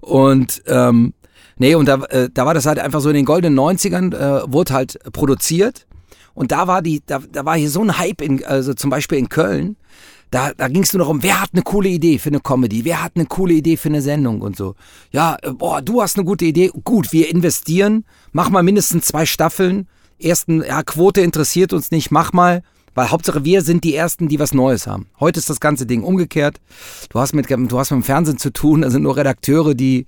Speaker 3: Und ähm, nee, und da, äh, da war das halt einfach so in den goldenen 90ern, äh, wurde halt produziert. Und da war die, da, da war hier so ein Hype, in, also zum Beispiel in Köln. Da, da ging es nur darum, wer hat eine coole Idee für eine Comedy, wer hat eine coole Idee für eine Sendung und so. Ja, äh, boah, du hast eine gute Idee. Gut, wir investieren, mach mal mindestens zwei Staffeln. Ersten, ja, Quote interessiert uns nicht, mach mal. Weil Hauptsache wir sind die Ersten, die was Neues haben. Heute ist das ganze Ding umgekehrt. Du hast mit, du hast mit dem Fernsehen zu tun, da sind nur Redakteure, die,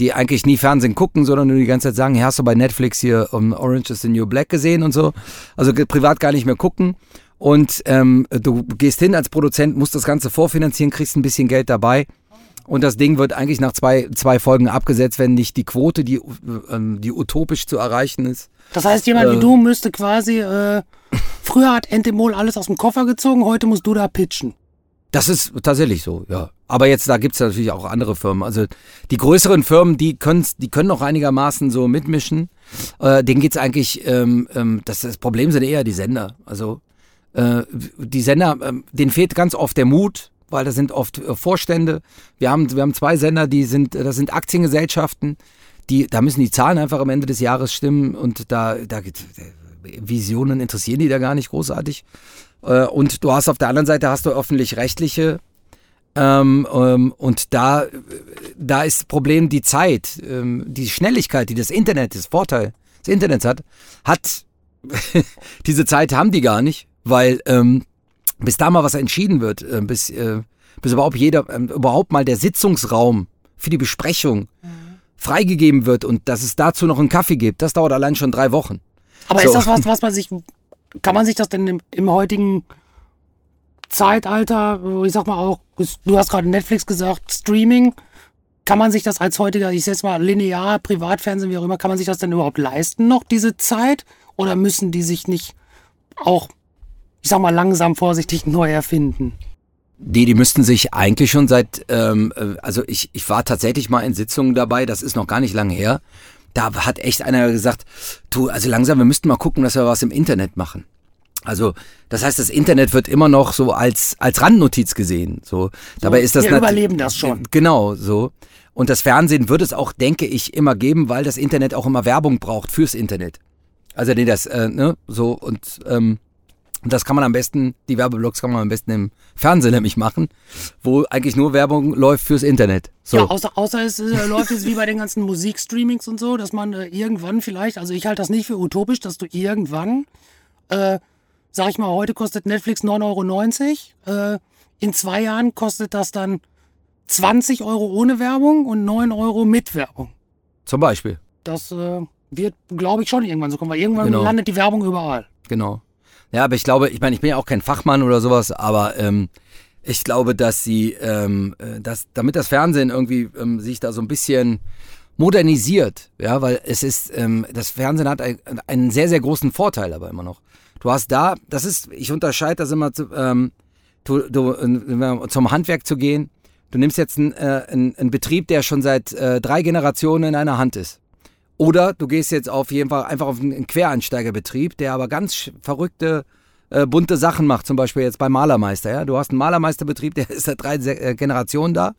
Speaker 3: die eigentlich nie Fernsehen gucken, sondern nur die ganze Zeit sagen, hey, hast du bei Netflix hier um, Orange is the New Black gesehen und so. Also privat gar nicht mehr gucken. Und ähm, du gehst hin als Produzent, musst das Ganze vorfinanzieren, kriegst ein bisschen Geld dabei. Und das Ding wird eigentlich nach zwei, zwei Folgen abgesetzt, wenn nicht die Quote, die, ähm, die utopisch zu erreichen ist.
Speaker 1: Das heißt, jemand
Speaker 3: Äh.
Speaker 1: wie du müsste quasi, äh, früher hat Entemol alles aus dem Koffer gezogen, heute musst du da pitchen.
Speaker 3: Das ist tatsächlich so, ja. Aber jetzt, da gibt es natürlich auch andere Firmen. Also die größeren Firmen, die, können's, die können auch einigermaßen so mitmischen. Äh, denen geht es eigentlich, ähm, ähm, das, das Problem sind eher die Sender. Also äh, die Sender, äh, denen fehlt ganz oft der Mut, weil das sind oft äh, Vorstände. Wir haben, wir haben zwei Sender, die sind, das sind Aktiengesellschaften. Die, da müssen die Zahlen einfach am Ende des Jahres stimmen und da, da Visionen interessieren die da gar nicht großartig. Äh, und du hast auf der anderen Seite hast du öffentlich-rechtliche ähm, ähm, und da, da ist das Problem die Zeit, ähm, die Schnelligkeit, die das Internet, das Vorteil des Internets hat, hat diese Zeit haben die gar nicht, weil ähm, bis da mal was entschieden wird, äh, bis, äh, bis überhaupt jeder, äh, überhaupt mal der Sitzungsraum für die Besprechung mhm. freigegeben wird und dass es dazu noch einen Kaffee gibt, das dauert allein schon drei Wochen.
Speaker 1: Aber so. ist das was, was man sich, kann man sich das denn im, im heutigen Zeitalter, ich sag mal auch, du hast gerade Netflix gesagt, Streaming, kann man sich das als heutiger, ich sag mal, linear, Privatfernsehen, wie auch immer, kann man sich das denn überhaupt leisten noch, diese Zeit? Oder müssen die sich nicht auch, ich sag mal, langsam vorsichtig neu erfinden?
Speaker 3: Die, die müssten sich eigentlich schon seit, ähm, äh, also ich, ich war tatsächlich mal in Sitzungen dabei, das ist noch gar nicht lange her. Da hat echt einer gesagt, du, also langsam, wir müssten mal gucken, dass wir was im Internet machen. Also, das heißt, das Internet wird immer noch so als, als Randnotiz gesehen. So, dabei ist das
Speaker 1: wir überleben das schon.
Speaker 3: Genau, so. Und das Fernsehen wird es auch, denke ich, immer geben, weil das Internet auch immer Werbung braucht fürs Internet. Also, nee, das, äh, ne, so, und, ähm, das kann man am besten, die Werbeblocks kann man am besten im Fernsehen nämlich machen, wo eigentlich nur Werbung läuft fürs Internet. So.
Speaker 1: Ja, außer, außer es äh, läuft jetzt wie bei den ganzen Musikstreamings und so, dass man äh, irgendwann vielleicht, also ich halte das nicht für utopisch, dass du irgendwann äh, sag ich mal, heute kostet Netflix 9,90 Euro. Äh, in zwei Jahren kostet das dann 20 Euro ohne Werbung und 9 Euro mit Werbung.
Speaker 3: Zum Beispiel.
Speaker 1: Das äh, wird, glaube ich, schon irgendwann so kommen, weil irgendwann genau. landet die Werbung überall.
Speaker 3: Genau. Ja, aber ich glaube, ich meine, ich bin ja auch kein Fachmann oder sowas, aber ähm, ich glaube, dass sie, ähm, äh, dass, damit das Fernsehen irgendwie ähm, sich da so ein bisschen modernisiert, ja, weil es ist, ähm, das Fernsehen hat einen sehr, sehr großen Vorteil aber immer noch. Du hast da, das ist, ich unterscheide das immer zu, ähm, du, du, zum Handwerk zu gehen. Du nimmst jetzt einen, äh, einen, einen Betrieb, der schon seit äh, drei Generationen in einer Hand ist. Oder du gehst jetzt auf jeden Fall einfach auf einen Quereinsteigerbetrieb, der aber ganz verrückte, äh, bunte Sachen macht. Zum Beispiel jetzt beim Malermeister. Ja? Du hast einen Malermeisterbetrieb, der ist seit drei äh, Generationen da.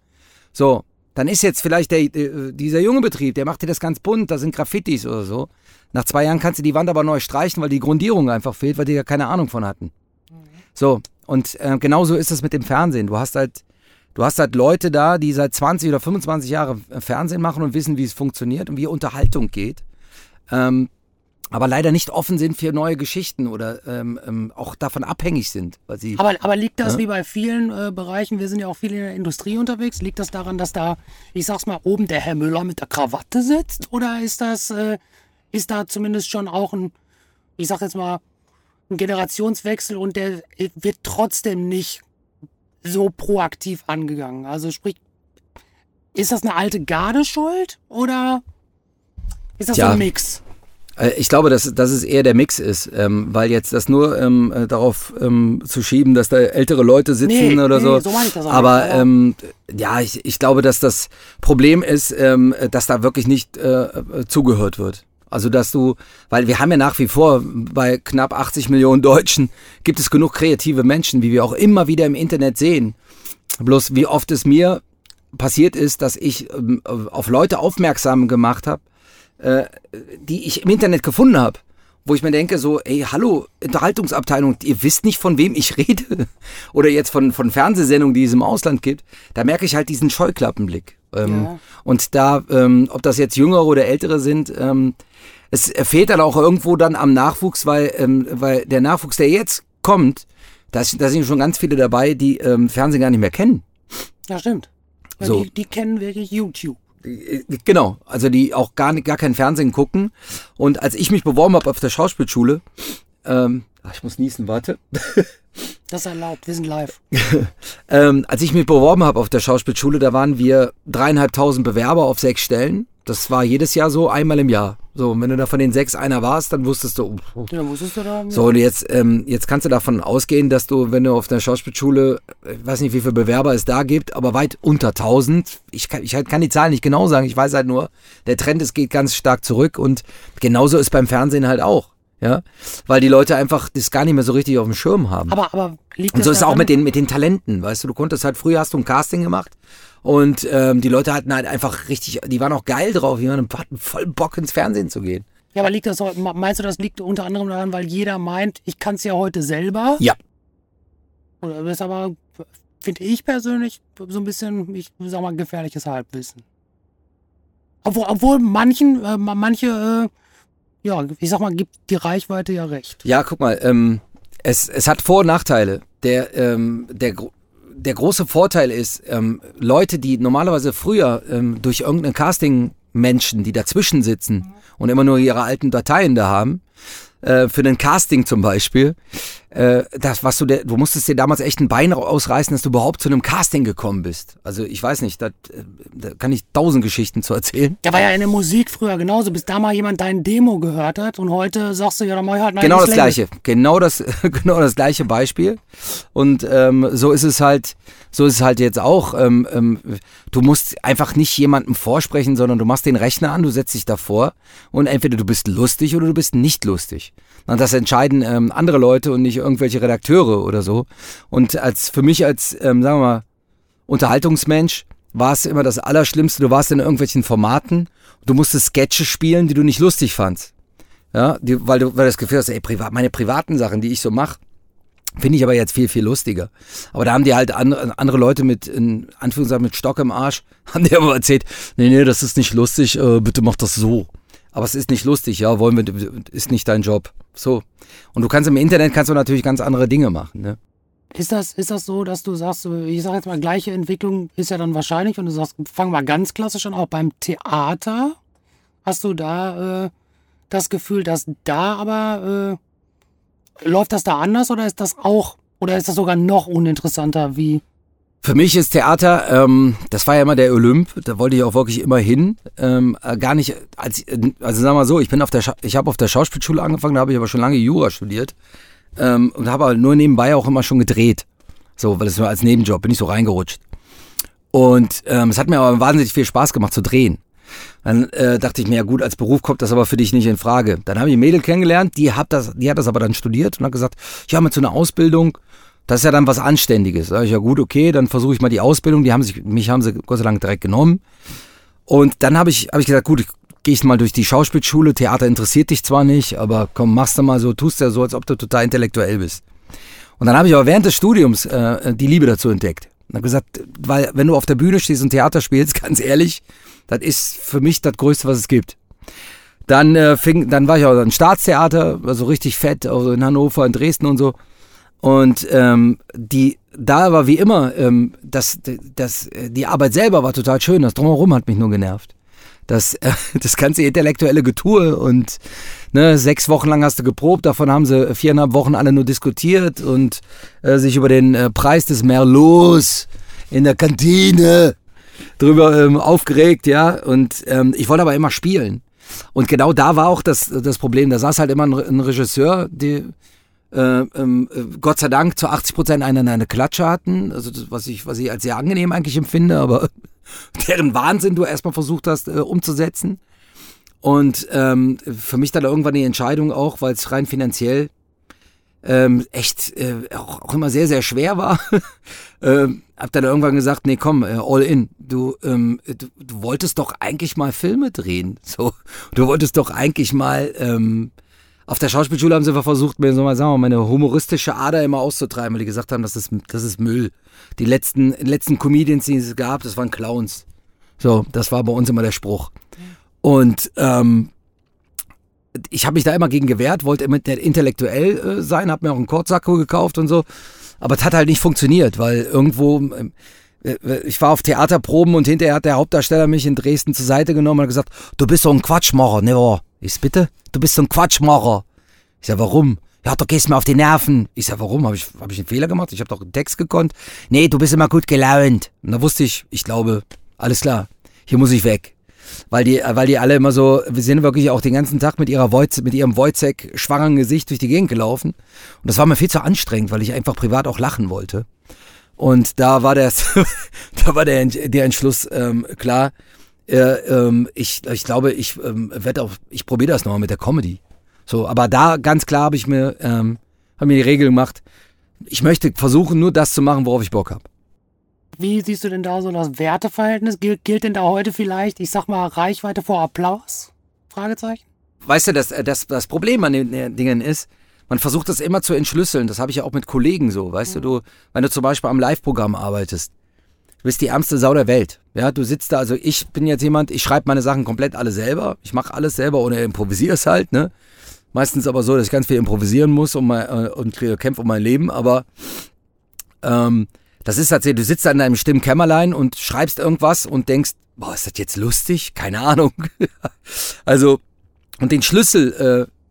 Speaker 3: So, dann ist jetzt vielleicht der, äh, dieser junge Betrieb, der macht dir das ganz bunt, da sind Graffitis oder so. Nach zwei Jahren kannst du die Wand aber neu streichen, weil die Grundierung einfach fehlt, weil die ja keine Ahnung von hatten. Mhm. So, und äh, genauso ist es mit dem Fernsehen. Du hast halt, du hast halt Leute da, die seit 20 oder 25 Jahren Fernsehen machen und wissen, wie es funktioniert und wie Unterhaltung geht. Ähm, aber leider nicht offen sind für neue Geschichten oder ähm, ähm, auch davon abhängig sind. Weil sie,
Speaker 1: aber, aber liegt das ja? wie bei vielen äh, Bereichen, wir sind ja auch viel in der Industrie unterwegs, liegt das daran, dass da, ich sag's mal, oben der Herr Müller mit der Krawatte sitzt? Oder ist das, äh, ist da zumindest schon auch ein, ich sag jetzt mal, ein Generationswechsel und der wird trotzdem nicht so proaktiv angegangen? Also sprich, ist das eine alte Garde schuld oder ist das ja. so ein Mix?
Speaker 3: Äh, ich glaube, dass, dass es eher der Mix ist, ähm, weil jetzt das nur ähm, äh, darauf ähm, zu schieben, dass da ältere Leute sitzen nee, oder nee, so. so meine ich das aber ähm, ja, ich, ich glaube, dass das Problem ist, ähm, dass da wirklich nicht äh, zugehört wird. Also dass du, weil wir haben ja nach wie vor bei knapp 80 Millionen Deutschen gibt es genug kreative Menschen, wie wir auch immer wieder im Internet sehen. Bloß wie oft es mir passiert ist, dass ich ähm, auf Leute aufmerksam gemacht habe, äh, die ich im Internet gefunden habe, wo ich mir denke, so, ey, hallo, Unterhaltungsabteilung, ihr wisst nicht, von wem ich rede. Oder jetzt von, von Fernsehsendungen, die es im Ausland gibt. Da merke ich halt diesen Scheuklappenblick. Ähm, ja. Und da, ähm, ob das jetzt Jüngere oder Ältere sind, ähm, es fehlt dann auch irgendwo dann am Nachwuchs, weil, ähm, weil der Nachwuchs, der jetzt kommt, da, da sind schon ganz viele dabei, die ähm, Fernsehen gar nicht mehr kennen.
Speaker 1: Ja, stimmt. so. die, die kennen wirklich YouTube.
Speaker 3: Genau, also die auch gar, gar kein Fernsehen gucken. Und als ich mich beworben habe auf der Schauspielschule, ähm, ach, ich muss niesen, warte.
Speaker 1: Das ist erlaubt, wir sind live.
Speaker 3: ähm, als ich mich beworben habe auf der Schauspielschule, da waren wir dreieinhalbtausend Bewerber auf sechs Stellen. Das war jedes Jahr so, einmal im Jahr. So, und wenn du da von den sechs einer warst, dann wusstest du, oh,
Speaker 1: Ja, wusstest du da?
Speaker 3: so, und jetzt, ähm, jetzt kannst du davon ausgehen, dass du, wenn du auf der Schauspielschule, ich weiß nicht, wie viele Bewerber es da gibt, aber weit unter 1000. Ich kann, ich kann die Zahlen nicht genau sagen, ich weiß halt nur, der Trend, es geht ganz stark zurück und genauso ist beim Fernsehen halt auch. Ja, weil die Leute einfach das gar nicht mehr so richtig auf dem Schirm haben.
Speaker 1: Aber, aber liegt
Speaker 3: Und so
Speaker 1: das
Speaker 3: ist es auch mit den, mit den Talenten, weißt du, du konntest halt, früher hast du ein Casting gemacht und ähm, die Leute hatten halt einfach richtig, die waren auch geil drauf, die waren- hatten voll Bock ins Fernsehen zu gehen.
Speaker 1: Ja, aber liegt das, meinst du, das liegt unter anderem daran, weil jeder meint, ich kann es ja heute selber?
Speaker 3: Ja.
Speaker 1: Oder das ist aber, finde ich persönlich, so ein bisschen, ich sag mal, gefährliches Halbwissen. Obwohl, obwohl manchen, äh, ma- manche, äh, ja, ich sag mal, gibt die Reichweite ja recht.
Speaker 3: Ja, guck mal, ähm, es, es hat Vor- und Nachteile. Der, ähm, der, der große Vorteil ist, ähm, Leute, die normalerweise früher ähm, durch irgendeinen Casting-Menschen, die dazwischen sitzen und immer nur ihre alten Dateien da haben, äh, für den Casting zum Beispiel, äh, das, was du, der, du musstest dir damals echt ein Bein ausreißen, dass du überhaupt zu einem Casting gekommen bist. Also ich weiß nicht, da, da kann ich tausend Geschichten zu erzählen.
Speaker 1: Ja, war ja in der Musik früher genauso, bis da mal jemand dein Demo gehört hat und heute sagst du, ja, halt ein
Speaker 3: Genau das gleiche, genau das, genau das gleiche Beispiel. Und ähm, so ist es halt, so ist es halt jetzt auch. Ähm, ähm, du musst einfach nicht jemandem vorsprechen, sondern du machst den Rechner an, du setzt dich davor und entweder du bist lustig oder du bist nicht lustig. Und das entscheiden ähm, andere Leute und nicht irgendwelche Redakteure oder so. Und als für mich als, ähm, sagen wir mal, Unterhaltungsmensch war es immer das Allerschlimmste. Du warst in irgendwelchen Formaten, du musstest Sketche spielen, die du nicht lustig fandst. Ja, die, weil du weil das Gefühl hast, ey, privat, meine privaten Sachen, die ich so mache, finde ich aber jetzt viel, viel lustiger. Aber da haben die halt andere, andere Leute mit, in Anführungszeichen, mit Stock im Arsch, haben die aber erzählt, nee, nee, das ist nicht lustig, äh, bitte mach das so. Aber es ist nicht lustig, ja, wollen wir, ist nicht dein Job. So. Und du kannst im Internet kannst du natürlich ganz andere Dinge machen, ne?
Speaker 1: Ist das, ist das so, dass du sagst, so, ich sag jetzt mal, gleiche Entwicklung ist ja dann wahrscheinlich, wenn du sagst, fang mal ganz klassisch an, auch beim Theater. Hast du da äh, das Gefühl, dass da aber, äh, läuft das da anders oder ist das auch, oder ist das sogar noch uninteressanter wie,
Speaker 3: Für mich ist Theater, ähm, das war ja immer der Olymp, da wollte ich auch wirklich immer hin. Ähm, äh, gar nicht, als, also sagen wir mal so, ich bin auf der, ich habe auf der Schauspielschule angefangen, da habe ich aber schon lange Jura studiert ähm, und habe aber nur nebenbei auch immer schon gedreht. So, weil es nur als Nebenjob bin ich so reingerutscht. Und ähm, es hat mir aber wahnsinnig viel Spaß gemacht zu drehen. Dann äh, dachte ich mir, ja gut, als Beruf kommt das aber für dich nicht in Frage. Dann habe ich ein Mädel kennengelernt, die hat das, die hat das aber dann studiert und hat gesagt, ja, mit so einer Ausbildung, das ist ja dann was Anständiges. Da sag ich, ja gut, okay, dann versuche ich mal die Ausbildung. Die haben sich, mich haben sie Gott sei Dank direkt genommen. Und dann habe ich, hab ich gesagt, gut, gehe ich mal durch die Schauspielschule. Theater interessiert dich zwar nicht, aber komm, machst du mal so, tust ja so, als ob du total intellektuell bist. Und dann habe ich aber während des Studiums äh, die Liebe dazu entdeckt. Und habe gesagt, weil wenn du auf der Bühne stehst und Theater spielst, ganz ehrlich, das ist für mich das Größte, was es gibt. Dann äh, fing, dann war ich auch im Staatstheater, also richtig fett, also in Hannover, in Dresden und so. Und ähm, die, da war wie immer, ähm, das, das, die Arbeit selber war total schön, das drumherum hat mich nur genervt. Das, äh, das ganze intellektuelle Getue und ne, sechs Wochen lang hast du geprobt, davon haben sie viereinhalb Wochen alle nur diskutiert und äh, sich über den äh, Preis des Merlots in der Kantine drüber ähm, aufgeregt, ja. Und ähm, ich wollte aber immer spielen. Und genau da war auch das, das Problem. Da saß halt immer ein, ein Regisseur, die äh, ähm, äh, Gott sei Dank zu 80 Prozent eine, eine Klatsche hatten, also das, was ich, was ich als sehr angenehm eigentlich empfinde, aber deren Wahnsinn du erstmal versucht hast äh, umzusetzen. Und ähm, für mich dann irgendwann die Entscheidung auch, weil es rein finanziell ähm, echt äh, auch, auch immer sehr, sehr schwer war. ähm, hab dann irgendwann gesagt, nee, komm, äh, all in. Du, ähm, du, du wolltest doch eigentlich mal Filme drehen. So, du wolltest doch eigentlich mal ähm, auf der Schauspielschule haben sie versucht, mir so mal sagen meine humoristische Ader immer auszutreiben, weil die gesagt haben, das ist, das ist Müll. Die letzten, letzten Comedians, die es gab, das waren Clowns. So, das war bei uns immer der Spruch. Und ähm, ich habe mich da immer gegen gewehrt, wollte immer intellektuell äh, sein, habe mir auch einen Kurzsacko gekauft und so. Aber es hat halt nicht funktioniert, weil irgendwo, äh, ich war auf Theaterproben und hinterher hat der Hauptdarsteller mich in Dresden zur Seite genommen und gesagt, du bist so ein Quatschmacher. Ne, oh. Ich bitte? Du bist so ein Quatschmacher. Ich sag, warum? Ja, du gehst mir auf die Nerven. Ich sag, warum? Habe ich, hab ich einen Fehler gemacht? Ich habe doch einen Text gekonnt. Nee, du bist immer gut gelaunt. Und da wusste ich, ich glaube, alles klar, hier muss ich weg. weil die, weil die alle immer so, wir sind wirklich auch den ganzen Tag mit ihrer Wojcek, mit ihrem Wojcek schwangeren Gesicht durch die Gegend gelaufen. Und das war mir viel zu anstrengend, weil ich einfach privat auch lachen wollte. Und da war der, da war der, der Entschluss ähm, klar. Äh, ähm, ich, ich glaube, ich ähm, werde auch, ich probiere das nochmal mit der Comedy. So, aber da ganz klar habe ich mir, ähm, hab mir die Regel gemacht. Ich möchte versuchen, nur das zu machen, worauf ich Bock habe.
Speaker 1: Wie siehst du denn da so das Werteverhältnis? Gilt, gilt denn da heute vielleicht, ich sag mal, Reichweite vor Applaus? Fragezeichen?
Speaker 3: Weißt du, das, das, das Problem an den Dingen ist, man versucht das immer zu entschlüsseln. Das habe ich ja auch mit Kollegen so. Weißt mhm. du, du, wenn du zum Beispiel am Live-Programm arbeitest, du bist die ärmste Sau der Welt. Ja, du sitzt da, also ich bin jetzt jemand, ich schreibe meine Sachen komplett alle selber. Ich mache alles selber und improvisiere es halt, ne? Meistens aber so, dass ich ganz viel improvisieren muss um mein, äh, und kämpfe um mein Leben, aber ähm, das ist tatsächlich, du sitzt da in deinem stillen Kämmerlein und schreibst irgendwas und denkst, boah, ist das jetzt lustig? Keine Ahnung. also, und den Schlüssel, äh,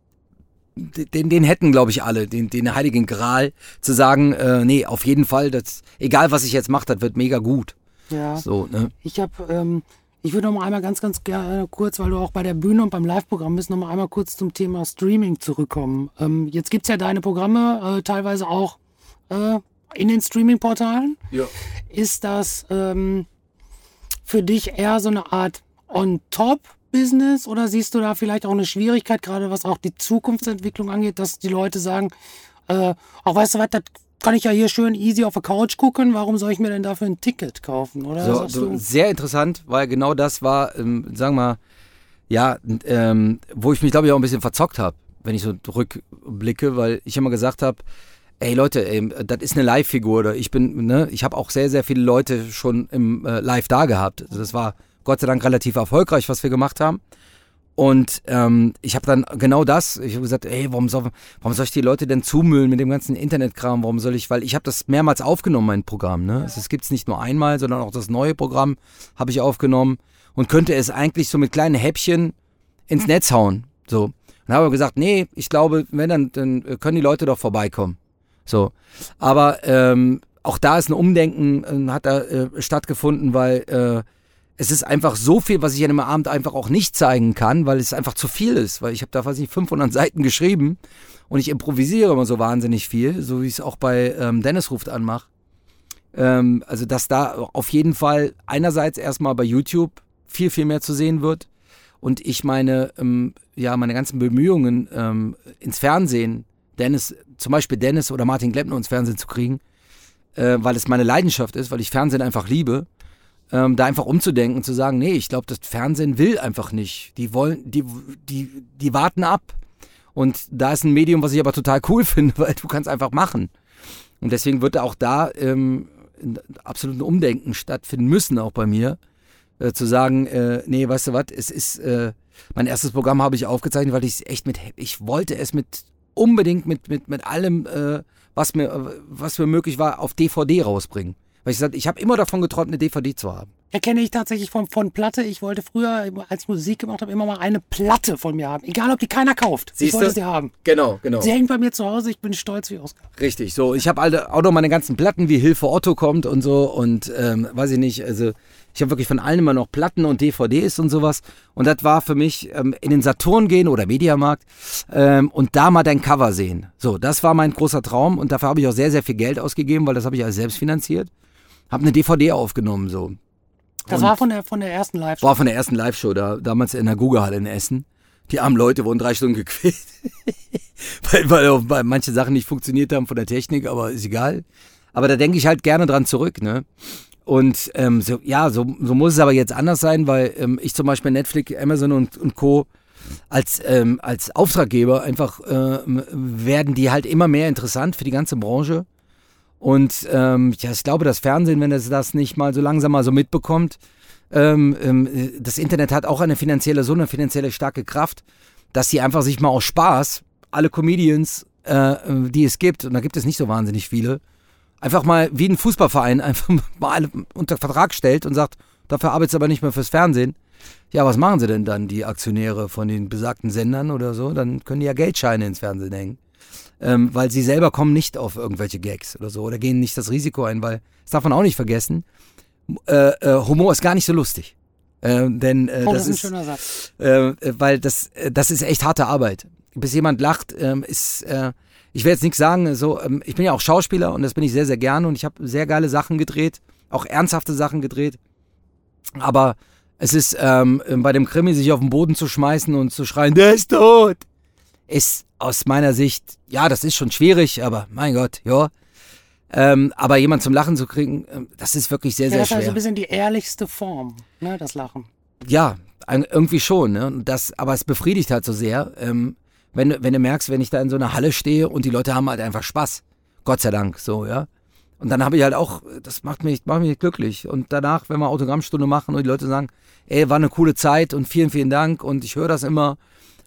Speaker 3: den, den hätten, glaube ich, alle, den, den heiligen Gral, zu sagen, äh, nee, auf jeden Fall, das, egal was ich jetzt mache, das wird mega gut.
Speaker 1: Ja. So, ne? Ich habe, ähm, ich würde noch mal einmal ganz, ganz gerne kurz, weil du auch bei der Bühne und beim Live-Programm bist, noch mal einmal kurz zum Thema Streaming zurückkommen. Ähm, jetzt gibt es ja deine Programme äh, teilweise auch äh, in den Streaming-Portalen. Ja. Ist das ähm, für dich eher so eine Art On-Top-Business oder siehst du da vielleicht auch eine Schwierigkeit, gerade was auch die Zukunftsentwicklung angeht, dass die Leute sagen, äh, auch weißt du was, das kann ich ja hier schön easy auf der Couch gucken, warum soll ich mir denn dafür ein Ticket kaufen, oder?
Speaker 3: So, so sehr interessant, weil genau das war, ähm, sagen wir mal, ja, ähm, wo ich mich glaube ich auch ein bisschen verzockt habe, wenn ich so rückblicke, weil ich immer gesagt habe, ey Leute, ey, das ist eine Live-Figur oder ich bin, ne, ich habe auch sehr, sehr viele Leute schon im äh, Live da gehabt. Also das war Gott sei Dank relativ erfolgreich, was wir gemacht haben. Und ähm, ich habe dann genau das, ich habe gesagt, ey, warum soll, warum soll ich die Leute denn zumüllen mit dem ganzen Internetkram? Warum soll ich, weil ich habe das mehrmals aufgenommen, mein Programm. Ne? Also, es gibt es nicht nur einmal, sondern auch das neue Programm habe ich aufgenommen und könnte es eigentlich so mit kleinen Häppchen ins Netz hauen. So. Und habe gesagt, nee, ich glaube, wenn dann, dann können die Leute doch vorbeikommen. So. Aber ähm, auch da ist ein Umdenken, äh, hat da äh, stattgefunden, weil äh, es ist einfach so viel, was ich an einem Abend einfach auch nicht zeigen kann, weil es einfach zu viel ist. Weil ich habe da, weiß ich, 500 Seiten geschrieben und ich improvisiere immer so wahnsinnig viel, so wie ich es auch bei ähm, Dennis ruft an mache. Ähm, also, dass da auf jeden Fall einerseits erstmal bei YouTube viel, viel mehr zu sehen wird und ich meine, ähm, ja, meine ganzen Bemühungen ähm, ins Fernsehen Dennis, zum Beispiel Dennis oder Martin Glempner ins Fernsehen zu kriegen, äh, weil es meine Leidenschaft ist, weil ich Fernsehen einfach liebe, ähm, da einfach umzudenken zu sagen, nee, ich glaube, das Fernsehen will einfach nicht. Die wollen, die, die, die warten ab. Und da ist ein Medium, was ich aber total cool finde, weil du kannst einfach machen. Und deswegen wird auch da ähm, absolut ein Umdenken stattfinden müssen, auch bei mir, äh, zu sagen, äh, nee, weißt du was, es ist, äh, mein erstes Programm habe ich aufgezeichnet, weil ich es echt mit, ich wollte es mit unbedingt mit, mit, mit allem, äh, was, mir, was mir möglich war, auf DVD rausbringen. Weil ich gesagt ich habe immer davon geträumt, eine DVD zu haben.
Speaker 1: Erkenne ich tatsächlich von, von Platte. Ich wollte früher, als ich Musik gemacht habe, immer mal eine Platte von mir haben. Egal, ob die keiner kauft.
Speaker 3: Siehst
Speaker 1: ich wollte sie haben.
Speaker 3: Genau, genau.
Speaker 1: Sie hängt bei mir zu Hause. Ich bin stolz wie Oskar.
Speaker 3: Richtig, so. Ich habe auch noch meine ganzen Platten, wie Hilfe Otto kommt und so. Und ähm, weiß ich nicht, also ich habe wirklich von allen immer noch Platten und DVDs und sowas. Und das war für mich ähm, in den Saturn gehen oder Mediamarkt ähm, und da mal dein Cover sehen. So, das war mein großer Traum und dafür habe ich auch sehr, sehr viel Geld ausgegeben, weil das habe ich alles selbst finanziert. Habe eine DVD aufgenommen, so.
Speaker 1: Das und war von der, von der ersten Live-Show?
Speaker 3: War von der ersten Live-Show, da, damals in der Google-Halle in Essen. Die armen Leute wurden drei Stunden gequält. weil, weil, weil manche Sachen nicht funktioniert haben von der Technik, aber ist egal. Aber da denke ich halt gerne dran zurück, ne? Und ähm, so, ja, so, so muss es aber jetzt anders sein, weil ähm, ich zum Beispiel Netflix, Amazon und, und Co. als, ähm, als Auftraggeber einfach äh, werden die halt immer mehr interessant für die ganze Branche. Und ähm, ja, ich glaube, das Fernsehen, wenn es das nicht mal so langsam mal so mitbekommt, ähm, ähm, das Internet hat auch eine finanzielle, so eine finanzielle starke Kraft, dass sie einfach sich mal aus Spaß alle Comedians, äh, die es gibt, und da gibt es nicht so wahnsinnig viele, einfach mal wie ein Fußballverein einfach mal unter Vertrag stellt und sagt, dafür arbeitest du aber nicht mehr fürs Fernsehen. Ja, was machen sie denn dann, die Aktionäre von den besagten Sendern oder so? Dann können die ja Geldscheine ins Fernsehen hängen. Ähm, weil sie selber kommen nicht auf irgendwelche Gags oder so oder gehen nicht das Risiko ein, weil, das darf man auch nicht vergessen, äh, äh, Humor ist gar nicht so lustig. Äh, denn äh,
Speaker 1: Oh,
Speaker 3: das,
Speaker 1: das ist ein
Speaker 3: ist,
Speaker 1: schöner Satz.
Speaker 3: äh, weil das, äh, das ist echt harte Arbeit. Bis jemand lacht, ähm, ist, äh, ich will jetzt nichts sagen, so, ähm, ich bin ja auch Schauspieler und das bin ich sehr, sehr gerne und ich habe sehr geile Sachen gedreht, auch ernsthafte Sachen gedreht. Aber es ist ähm, bei dem Krimi sich auf den Boden zu schmeißen und zu schreien, der ist tot, ist aus meiner Sicht, ja, das ist schon schwierig, aber mein Gott, ja. Ähm, aber jemand zum Lachen zu kriegen, ähm, das ist wirklich sehr,
Speaker 1: Ja,
Speaker 3: sehr
Speaker 1: das ist also
Speaker 3: schwer.
Speaker 1: ein bisschen die ehrlichste Form, ne, das Lachen.
Speaker 3: Ja, irgendwie schon, ne? Das, aber es befriedigt halt so sehr, ähm, wenn, du- wenn du merkst, wenn ich da in so einer Halle stehe und die Leute haben halt einfach Spaß. Gott sei Dank, so, ja. Und dann habe ich halt auch, das macht mich, macht mich glücklich. Und danach, wenn wir Autogrammstunde machen und die Leute sagen, ey, war eine coole Zeit und vielen, vielen Dank und ich höre das immer.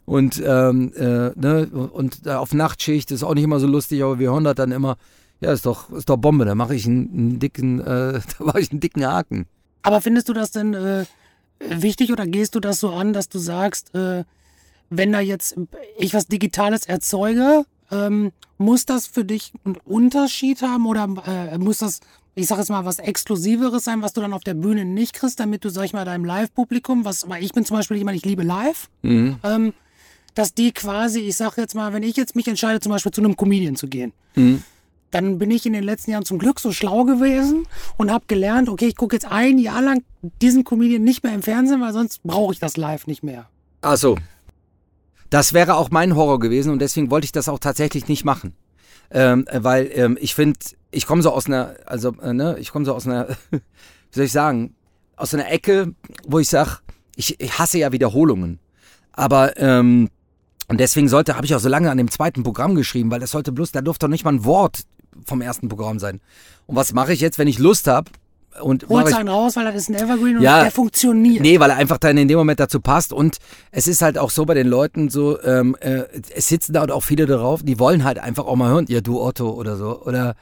Speaker 3: Und, ähm, äh, ne, und äh, auf Nachtschicht ist auch nicht immer so lustig, aber wir hören das dann immer. Ja, ist doch, ist doch Bombe, da mache ich einen, einen dicken, äh, da mache ich einen dicken Haken.
Speaker 1: Aber findest du das denn äh, wichtig oder gehst du das so an, dass du sagst, äh, wenn da jetzt ich was Digitales erzeuge, ähm, muss das für dich einen Unterschied haben oder äh, muss das, ich sag jetzt mal, was Exklusiveres sein, was du dann auf der Bühne nicht kriegst, damit du, sag ich mal, deinem Live-Publikum, was, weil ich bin zum Beispiel jemand, ich liebe live,
Speaker 3: Mhm.
Speaker 1: ähm, dass die quasi, ich sag jetzt mal, wenn ich jetzt mich entscheide, zum Beispiel zu einem Comedian zu gehen,
Speaker 3: Mhm.
Speaker 1: dann bin ich in den letzten Jahren zum Glück so schlau gewesen und habe gelernt, okay, ich gucke jetzt ein Jahr lang diesen Comedian nicht mehr im Fernsehen, weil sonst brauche ich das live nicht mehr.
Speaker 3: Ach so. Das wäre auch mein Horror gewesen und deswegen wollte ich das auch tatsächlich nicht machen. Ähm, äh, weil ähm, ich finde, ich komme so aus einer, also, äh, ne, ich komme so aus einer, wie soll ich sagen, aus einer Ecke, wo ich sage, ich, ich hasse ja Wiederholungen. Aber, ähm, und deswegen sollte, habe ich auch so lange an dem zweiten Programm geschrieben, weil das sollte bloß, da durfte doch nicht mal ein Wort vom ersten Programm sein. Und was mache ich jetzt, wenn ich Lust habe? Und ich,
Speaker 1: einen raus, weil das ist ein Evergreen und
Speaker 3: Ja.
Speaker 1: der funktioniert.
Speaker 3: Nee, weil er einfach dann in dem Moment dazu passt. Und es ist halt auch so bei den Leuten so, ähm, äh, es sitzen da auch viele drauf, die wollen halt einfach auch mal hören, ja du Otto oder so. Oder,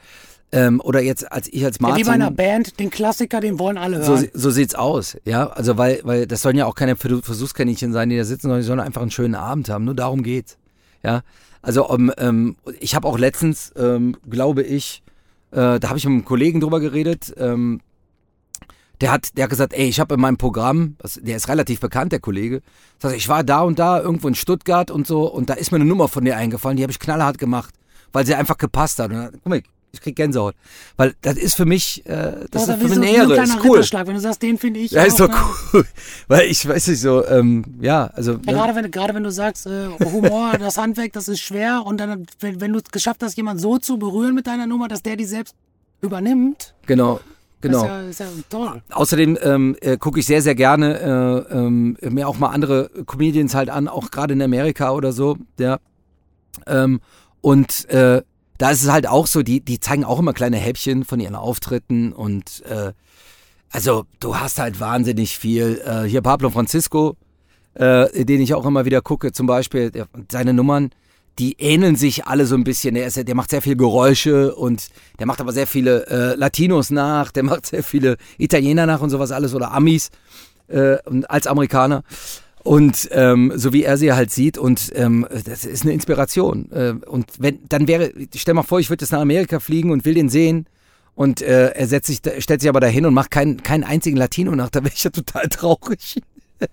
Speaker 3: ähm, oder jetzt als ich als
Speaker 1: Ja, wie bei einer
Speaker 3: Martin.
Speaker 1: Band, den Klassiker, den wollen alle
Speaker 3: So,
Speaker 1: hören.
Speaker 3: so sieht's aus, ja. Also weil, weil das sollen ja auch keine Ver- Versuchskaninchen sein, die da sitzen, sondern die sollen einfach einen schönen Abend haben. Nur darum geht's. Ja. Also ähm, ähm, ich habe auch letztens, ähm, glaube ich, äh, da habe ich mit einem Kollegen drüber geredet, ähm, der hat, der hat gesagt, ey, ich habe in meinem Programm, das, der ist relativ bekannt, der Kollege, sagt, ich war da und da irgendwo in Stuttgart und so und da ist mir eine Nummer von dir eingefallen, die habe ich knallhart gemacht, weil sie einfach gepasst hat. Und dann, guck mal, ich krieg Gänsehaut, weil das ist für mich, äh, das
Speaker 1: Oder
Speaker 3: ist für
Speaker 1: so,
Speaker 3: mich
Speaker 1: wie
Speaker 3: eine
Speaker 1: so
Speaker 3: Ehre,
Speaker 1: ein
Speaker 3: ist cool.
Speaker 1: Wenn du sagst, den finde ich.
Speaker 3: Ja, ist
Speaker 1: auch,
Speaker 3: doch
Speaker 1: ne?
Speaker 3: cool, weil ich weiß nicht so, ähm, ja, also
Speaker 1: Ja,
Speaker 3: ne?
Speaker 1: gerade wenn, gerade wenn du sagst, äh, Humor, das Handwerk, das ist schwer und dann, wenn, wenn du es geschafft hast, jemanden so zu berühren mit deiner Nummer, dass der die selbst übernimmt,
Speaker 3: genau, genau.
Speaker 1: das ist ja, ist ja toll.
Speaker 3: Außerdem ähm, äh, gucke ich sehr, sehr gerne äh, ähm, mir auch mal andere Comedians halt an, auch gerade in Amerika oder so. Ja. Ähm, und äh, da ist es halt auch so, die, die zeigen auch immer kleine Häppchen von ihren Auftritten und äh, also du hast halt wahnsinnig viel. Äh, hier Pablo Francisco, äh, den ich auch immer wieder gucke, zum Beispiel, der, seine Nummern, die ähneln sich alle so ein bisschen. Der, ist, der macht sehr viel Geräusche und der macht aber sehr viele äh, Latinos nach, der macht sehr viele Italiener nach und sowas alles oder Amis äh, und als Amerikaner. Und ähm, so wie er sie halt sieht und ähm, das ist eine Inspiration. Äh, und wenn, dann wäre, stell mal vor, ich würde jetzt nach Amerika fliegen und will den sehen und äh, er setzt sich, stellt sich aber dahin und macht keinen, keinen einzigen Latino nach, da wäre ich ja total traurig.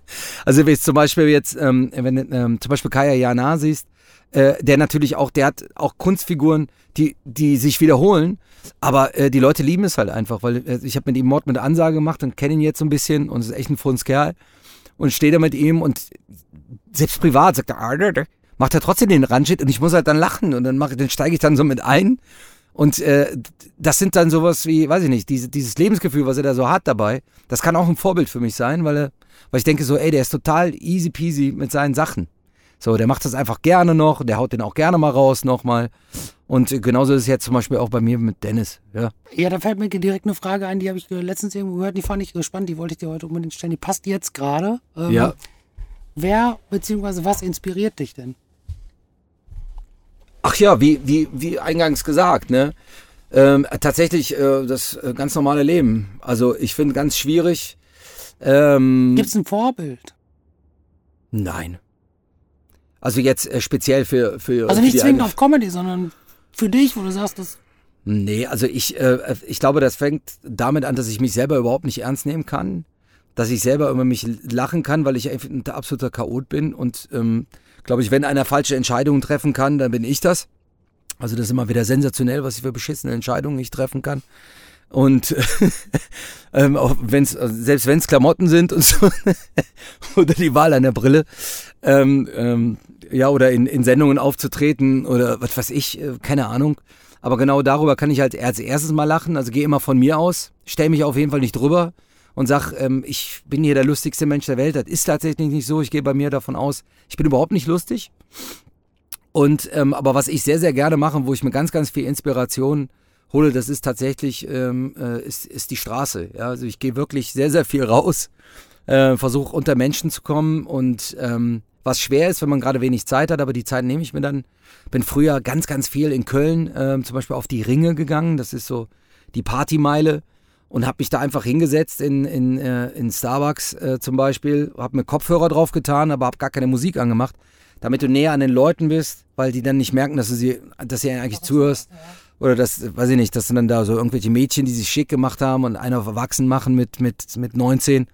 Speaker 3: Also wenn ich zum Beispiel jetzt, ähm, wenn du ähm, zum Beispiel Kaya Jana siehst, äh, der natürlich auch, der hat auch Kunstfiguren, die, die sich wiederholen, aber äh, die Leute lieben es halt einfach, weil äh, ich habe mit ihm Mord mit Ansage gemacht und kenne ihn jetzt so ein bisschen und ist echt ein Funskerl und stehe da mit ihm und selbst privat sagt er, macht er trotzdem den Ranjit und ich muss halt dann lachen und dann mache dann steige ich dann so mit ein und äh, das sind dann sowas wie, weiß ich nicht, diese, dieses Lebensgefühl, was er da so hat dabei, das kann auch ein Vorbild für mich sein, weil, er, weil ich denke so, ey, der ist total easy peasy mit seinen Sachen. So, der macht das einfach gerne noch, der haut den auch gerne mal raus nochmal. Und genauso ist es jetzt zum Beispiel auch bei mir mit Dennis. Ja.
Speaker 1: Ja, da fällt mir direkt eine Frage ein, die habe ich letztens irgendwo gehört, die fand ich gespannt, die wollte ich dir heute unbedingt stellen. Die passt jetzt gerade. Ähm,
Speaker 3: Ja.
Speaker 1: Wer bzw. was inspiriert dich denn?
Speaker 3: Ach ja, wie, wie, wie eingangs gesagt, ne? Ähm, tatsächlich äh, das äh, ganz normale Leben. Also ich finde ganz schwierig. Ähm,
Speaker 1: Gibt es ein Vorbild?
Speaker 3: Nein. Also jetzt äh, speziell für, für
Speaker 1: Also
Speaker 3: für
Speaker 1: nicht
Speaker 3: die
Speaker 1: zwingend auf Comedy, sondern für dich, wo du sagst, das
Speaker 3: Nee, also ich, äh, ich glaube, das fängt damit an, dass ich mich selber überhaupt nicht ernst nehmen kann. dass ich selber über mich lachen kann, weil ich ein absoluter Chaot bin und ähm, glaube ich, wenn einer falsche Entscheidungen treffen kann, dann bin ich das. Also das ist immer wieder sensationell, was ich für beschissene Entscheidungen nicht treffen kann. Und ähm, auch wenn's, also selbst wenn es Klamotten sind und so, oder die Wahl einer Brille, ähm, ähm, ja, oder in, in Sendungen aufzutreten oder was weiß ich, äh, keine Ahnung. Aber genau darüber kann ich halt als erstes mal lachen. Also gehe immer von mir aus, stell mich auf jeden Fall nicht drüber und sag, ähm, ich bin hier der lustigste Mensch der Welt. Das ist tatsächlich nicht so. Ich gehe bei mir davon aus, ich bin überhaupt nicht lustig. Und ähm, aber was ich sehr, sehr gerne mache, wo ich mir ganz, ganz viel Inspiration hole, das ist tatsächlich ähm, äh, ist, ist die Straße. Ja? Also ich gehe wirklich sehr, sehr viel raus, äh, versuche unter Menschen zu kommen und ähm, was schwer ist, wenn man gerade wenig Zeit hat, aber die Zeit nehme ich mir dann. Bin früher ganz, ganz viel in Köln äh, zum Beispiel auf die Ringe gegangen. Das ist so die Partymeile und habe mich da einfach hingesetzt in, in, äh, in Starbucks äh, zum Beispiel, habe mir Kopfhörer drauf getan, aber habe gar keine Musik angemacht, damit du näher an den Leuten bist, weil die dann nicht merken, dass du sie, dass sie eigentlich zuhörst. Oder das, weiß ich nicht, dass dann da so irgendwelche Mädchen, die sich schick gemacht haben und einer erwachsen machen mit, mit, mit 19,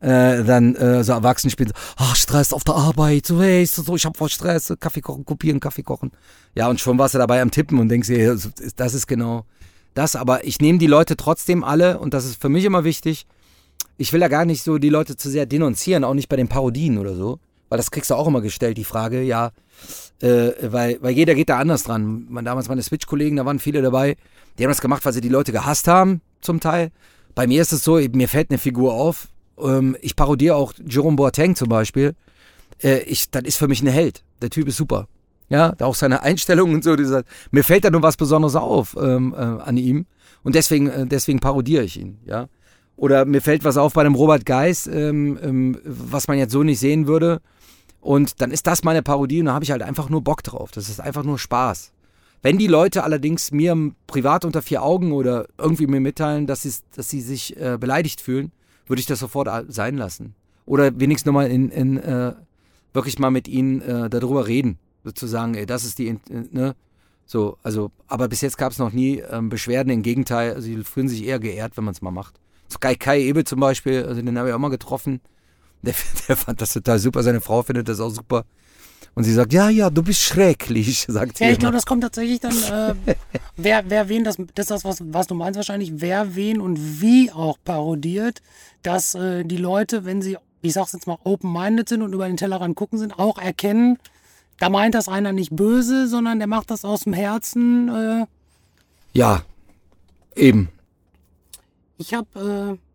Speaker 3: äh, dann äh, so erwachsen spielen, ach, Stress auf der Arbeit, so, hey, so, ich hab voll Stress, Kaffee kochen, kopieren, Kaffee kochen. Ja, und schon warst du dabei am Tippen und denkst dir, das ist genau, das, aber ich nehme die Leute trotzdem alle, und das ist für mich immer wichtig, ich will ja gar nicht so die Leute zu sehr denunzieren, auch nicht bei den Parodien oder so, weil das kriegst du auch immer gestellt, die Frage, ja, äh, weil, weil jeder geht da anders dran. Man, damals meine Switch-Kollegen, da waren viele dabei, die haben das gemacht, weil sie die Leute gehasst haben, zum Teil. Bei mir ist es so, mir fällt eine Figur auf, ähm, ich parodiere auch Jerome Boateng zum Beispiel, äh, ich, das ist für mich ein Held. Der Typ ist super. Ja, auch seine Einstellung und so. Dieser, mir fällt da nur was Besonderes auf ähm, äh, an ihm. Und deswegen, äh, deswegen parodiere ich ihn, ja. Oder mir fällt was auf bei dem Robert Geis, ähm, ähm, was man jetzt so nicht sehen würde. Und dann ist das meine Parodie und da habe ich halt einfach nur Bock drauf. Das ist einfach nur Spaß. Wenn die Leute allerdings mir privat unter vier Augen oder irgendwie mir mitteilen, dass, dass sie sich äh, beleidigt fühlen, würde ich das sofort sein lassen. Oder wenigstens nochmal in, in äh, wirklich mal mit ihnen äh, darüber reden sozusagen, ey, das ist die, ne? So, also, aber bis jetzt gab es noch nie ähm, Beschwerden, im Gegenteil, also die fühlen sich eher geehrt, wenn man es mal macht. So Kai, Kai Ebel zum Beispiel, also den habe ich auch mal getroffen. Der, der fand das total super, seine Frau findet das auch super. Und sie sagt, ja, ja, du bist schrecklich, sagt sie.
Speaker 1: Ja, ich glaube, das kommt tatsächlich dann, äh, wer, wer wen, das, das ist das, was, was du meinst wahrscheinlich, wer wen und wie auch parodiert, dass äh, die Leute, wenn sie, ich sag's jetzt mal, open-minded sind und über den Tellerrand gucken sind, auch erkennen, da meint das einer nicht böse, sondern der macht das aus dem Herzen. Äh.
Speaker 3: Ja, eben.
Speaker 1: Ich habe, äh,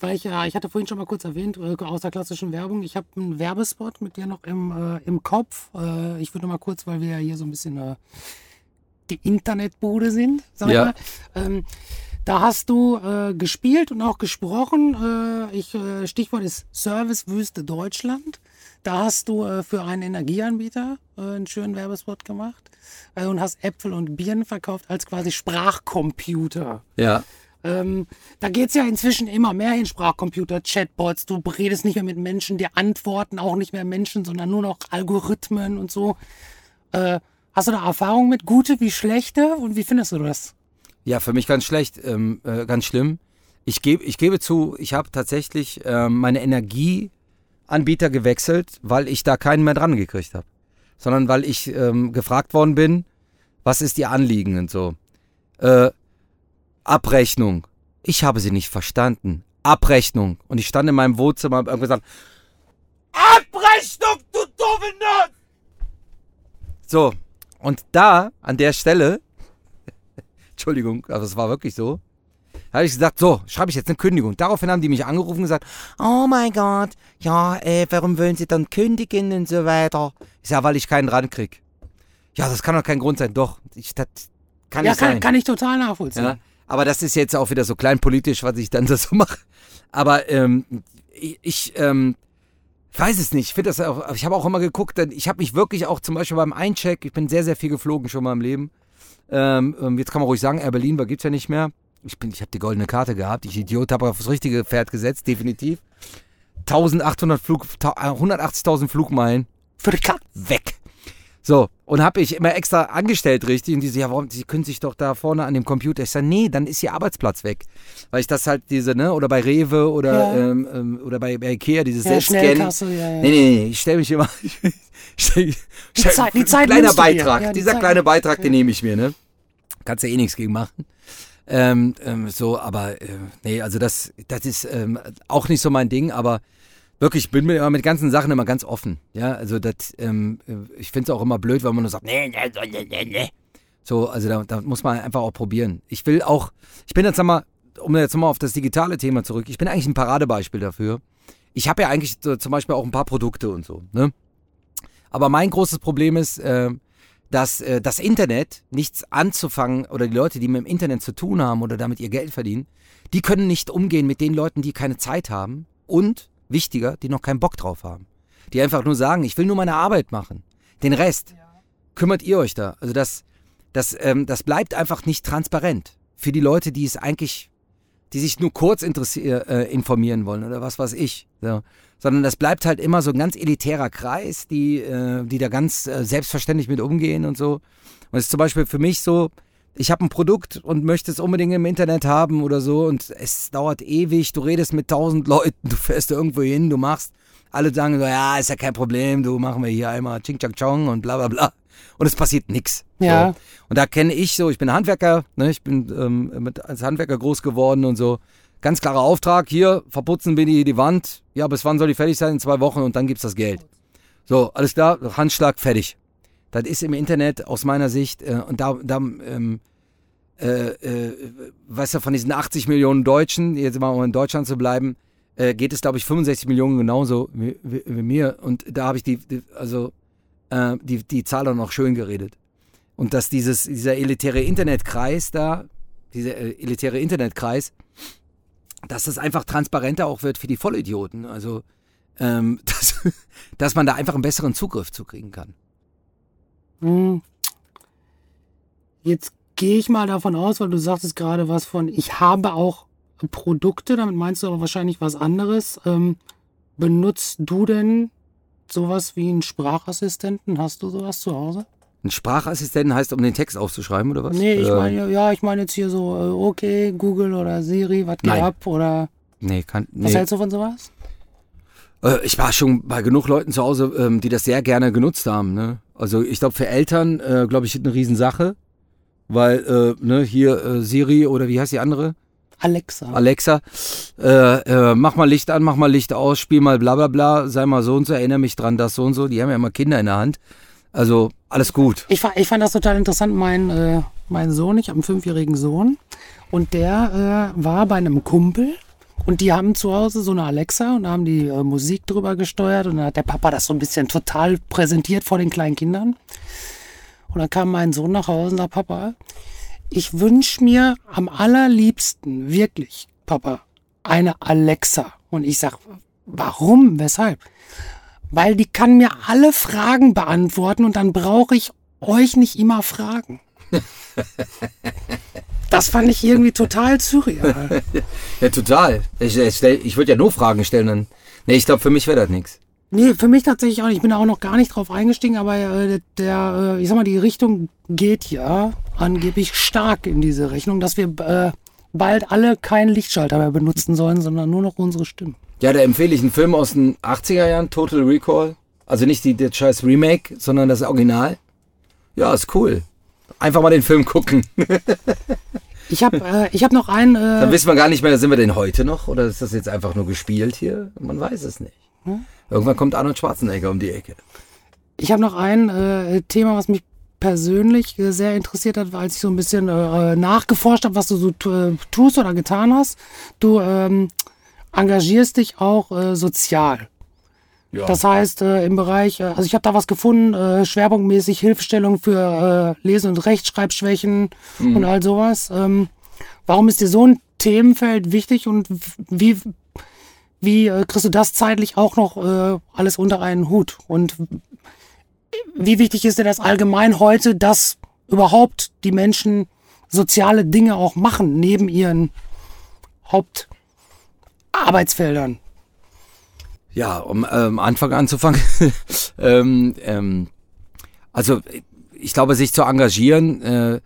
Speaker 1: weil ich ja, ich hatte vorhin schon mal kurz erwähnt, äh, aus der klassischen Werbung, ich habe einen Werbespot mit dir noch im, äh, im Kopf. Äh, ich würde mal kurz, weil wir ja hier so ein bisschen äh, die Internetbude sind, sag ja. mal. Ähm, da hast du äh, gespielt und auch gesprochen. Äh, ich, äh, Stichwort ist Servicewüste Deutschland. Da hast du äh, für einen Energieanbieter äh, einen schönen Werbespot gemacht äh, und hast Äpfel und Birnen verkauft als quasi Sprachcomputer.
Speaker 3: Ja.
Speaker 1: Ähm, da geht es ja inzwischen immer mehr in Sprachcomputer, Chatbots. Du redest nicht mehr mit Menschen, die antworten auch nicht mehr Menschen, sondern nur noch Algorithmen und so. Äh, hast du da Erfahrung mit? Gute wie schlechte? Und wie findest du das?
Speaker 3: Ja, für mich ganz schlecht, ähm, äh, ganz schlimm. Ich, geb, ich gebe zu, ich habe tatsächlich ähm, meine Energie Anbieter gewechselt, weil ich da keinen mehr dran gekriegt habe. Sondern weil ich ähm, gefragt worden bin, was ist Ihr Anliegen und so. Äh, Abrechnung. Ich habe sie nicht verstanden. Abrechnung. Und ich stand in meinem Wohnzimmer und habe gesagt, Abrechnung, du dumme Nerd! So, und da, an der Stelle, Entschuldigung, aber es war wirklich so, habe ich gesagt, so, schreibe ich jetzt eine Kündigung. Daraufhin haben die mich angerufen und gesagt, oh mein Gott, ja, äh, warum wollen Sie dann kündigen und so weiter? Ich sage, weil ich keinen dran krieg. Ja, das kann doch kein Grund sein. Doch, ich, das kann ja, nicht kann, sein.
Speaker 1: kann ich total nachvollziehen. Ja,
Speaker 3: aber das ist jetzt auch wieder so kleinpolitisch, was ich dann so mache. Aber ähm, ich, ähm, weiß es nicht. Ich finde das auch, ich habe auch immer geguckt, denn ich habe mich wirklich auch zum Beispiel beim Eincheck, ich bin sehr, sehr viel geflogen schon mal im Leben. Ähm, ähm jetzt kann man ruhig sagen, Air Berlin gibt es ja nicht mehr. Ich, bin, ich habe die goldene Karte gehabt. Ich Idiot habe auf das richtige Pferd gesetzt, definitiv. 1800 Flug, 180.000 Flugmeilen. Für die Weg. So, und habe ich immer extra angestellt richtig und die so, ja, warum, sie können sich doch da vorne an dem Computer. Ich sage, nee, dann ist ihr Arbeitsplatz weg. Weil ich das halt diese, ne, oder bei Rewe oder,
Speaker 1: Ja.
Speaker 3: ähm, ähm, oder bei, bei Ikea, dieses
Speaker 1: Ja,
Speaker 3: Selbstscannen.
Speaker 1: Ja, ja.
Speaker 3: Nee, nee, nee, ich stelle mich immer. Stell,
Speaker 1: Die Zeit- die Zeit
Speaker 3: kleiner. Beitrag.
Speaker 1: Ja, die
Speaker 3: dieser
Speaker 1: Zeit-
Speaker 3: kleine Beitrag, den nehme ich mir, ne? Kannst ja eh nichts gegen machen. Ähm, ähm, so, aber äh, nee, also das, das ist ähm, auch nicht so mein Ding, aber wirklich, ich bin immer mit ganzen Sachen immer ganz offen. Ja, also das, ähm, äh, ich finde es auch immer blöd, wenn man nur sagt, nee, nee, nee, nee, nee. So, also da, da muss man einfach auch probieren. Ich will auch, ich bin jetzt nochmal, um jetzt nochmal auf das digitale Thema zurück, ich bin eigentlich ein Paradebeispiel dafür. Ich habe ja eigentlich so, zum Beispiel auch ein paar Produkte und so, ne? Aber mein großes Problem ist, äh, dass äh, das Internet nichts anzufangen oder die Leute, die mit dem Internet zu tun haben oder damit ihr Geld verdienen, die können nicht umgehen mit den Leuten, die keine Zeit haben und, wichtiger, die noch keinen Bock drauf haben. Die einfach nur sagen, ich will nur meine Arbeit machen. Den Rest kümmert ihr euch da. Also das, das, ähm, das bleibt einfach nicht transparent für die Leute, die es eigentlich, die sich nur kurz äh, informieren wollen oder was weiß ich. So. Sondern das bleibt halt immer so ein ganz elitärer Kreis, die, äh, die da ganz äh, selbstverständlich mit umgehen und so. Und es ist zum Beispiel für mich so, ich habe ein Produkt und möchte es unbedingt im Internet haben oder so und es dauert ewig, du redest mit tausend Leuten, du fährst irgendwo hin, du machst, alle sagen so, ja, ist ja kein Problem, du machen wir hier einmal Ching Chang Chong und bla bla bla. Und es passiert nichts.
Speaker 1: Ja.
Speaker 3: So. Und da kenne ich so, ich bin Handwerker, ne, ich bin ähm, mit, als Handwerker groß geworden und so. Ganz klarer Auftrag, hier, verputzen wir die, die Wand. Ja, bis wann soll die fertig sein? In zwei Wochen und dann gibt's das Geld. So, alles klar, Handschlag, fertig. Das ist im Internet aus meiner Sicht, äh, und da, da ähm, äh, äh, weißt du, von diesen 80 Millionen Deutschen, jetzt mal um in Deutschland zu bleiben, äh, geht es, glaube ich, 65 Millionen genauso wie, wie, wie mir. Und da habe ich die, die also äh, die, die Zahl auch noch schön geredet. Und dass dieses, dieser elitäre Internetkreis da, dieser äh, elitäre Internetkreis, dass das einfach transparenter auch wird für die Vollidioten. Also, ähm, dass, dass man da einfach einen besseren Zugriff zu kriegen kann.
Speaker 1: Hm. Jetzt gehe ich mal davon aus, weil du sagtest gerade was von, ich habe auch Produkte, damit meinst du aber wahrscheinlich was anderes. Ähm, benutzt du denn sowas wie einen Sprachassistenten? Hast du sowas zu Hause?
Speaker 3: Ein Sprachassistenten heißt, um den Text aufzuschreiben, oder was?
Speaker 1: Nee, ich
Speaker 3: Äh,
Speaker 1: meine, ja, ich meine jetzt hier so, äh, okay, Google oder Siri, was geht
Speaker 3: Nein.
Speaker 1: ab? Oder
Speaker 3: Nee, kann,
Speaker 1: was
Speaker 3: nee.
Speaker 1: hältst du von sowas?
Speaker 3: Äh, ich war schon bei genug Leuten zu Hause, ähm, die das sehr gerne genutzt haben. Ne? Also ich glaube für Eltern, äh, glaube ich, eine Riesensache. Weil, äh, ne, hier äh, Siri oder wie heißt die andere?
Speaker 1: Alexa.
Speaker 3: Alexa, äh, äh, mach mal Licht an, mach mal Licht aus, spiel mal bla bla bla, sei mal so und so, erinnere mich dran, das so und so. Die haben ja immer Kinder in der Hand. Also alles gut.
Speaker 1: Ich, ich fand das total interessant. Mein, äh, mein Sohn, ich habe einen fünfjährigen Sohn und der äh, war bei einem Kumpel und die haben zu Hause so eine Alexa und haben die äh, Musik drüber gesteuert und dann hat der Papa das so ein bisschen total präsentiert vor den kleinen Kindern. Und dann kam mein Sohn nach Hause und sagt, Papa, ich wünsche mir am allerliebsten, wirklich, Papa, eine Alexa. Und ich sag, warum? Weshalb? Weil die kann mir alle Fragen beantworten und dann brauche ich euch nicht immer fragen. Das fand ich irgendwie total surreal.
Speaker 3: Ja, total. Ich, ich, ich würde ja nur Fragen stellen. Dann. Nee, ich glaube, für mich wäre das nichts.
Speaker 1: Nee, für mich tatsächlich auch nicht. Ich bin da auch noch gar nicht drauf eingestiegen, aber äh, der, äh, ich sag mal, die Richtung geht ja angeblich stark in diese Richtung, dass wir äh, bald alle keinen Lichtschalter mehr benutzen sollen, sondern nur noch unsere Stimmen.
Speaker 3: Ja, da empfehle ich einen Film aus den 80er Jahren, Total Recall. Also nicht die, der scheiß Remake, sondern das Original. Ja, ist cool. Einfach mal den Film gucken.
Speaker 1: Ich habe äh, ich hab noch einen.
Speaker 3: Dann
Speaker 1: Äh,
Speaker 3: wissen wir gar nicht mehr, sind wir denn heute noch? Oder ist das jetzt einfach nur gespielt hier? Man weiß es nicht. Irgendwann kommt Arnold Schwarzenegger um die Ecke.
Speaker 1: Ich habe noch ein äh, Thema, was mich persönlich äh, sehr interessiert hat, als ich so ein bisschen äh, nachgeforscht habe, was du so äh, tust oder getan hast. Du ähm, engagierst dich auch äh, sozial.
Speaker 3: Ja.
Speaker 1: Das heißt, im Bereich, also ich habe da was gefunden, schwerpunktmäßig Hilfestellung für Lese- und Rechtschreibschwächen und all sowas. Ähm, warum ist dir so ein Themenfeld wichtig und wie, wie äh, kriegst du das zeitlich auch noch äh, alles unter einen Hut? Und wie wichtig ist dir das allgemein heute, dass überhaupt die Menschen soziale Dinge auch machen, neben ihren Hauptarbeitsfeldern?
Speaker 3: Ja, um ähm, Anfang anzufangen. ähm, ähm, Also ich glaube, sich zu engagieren, äh,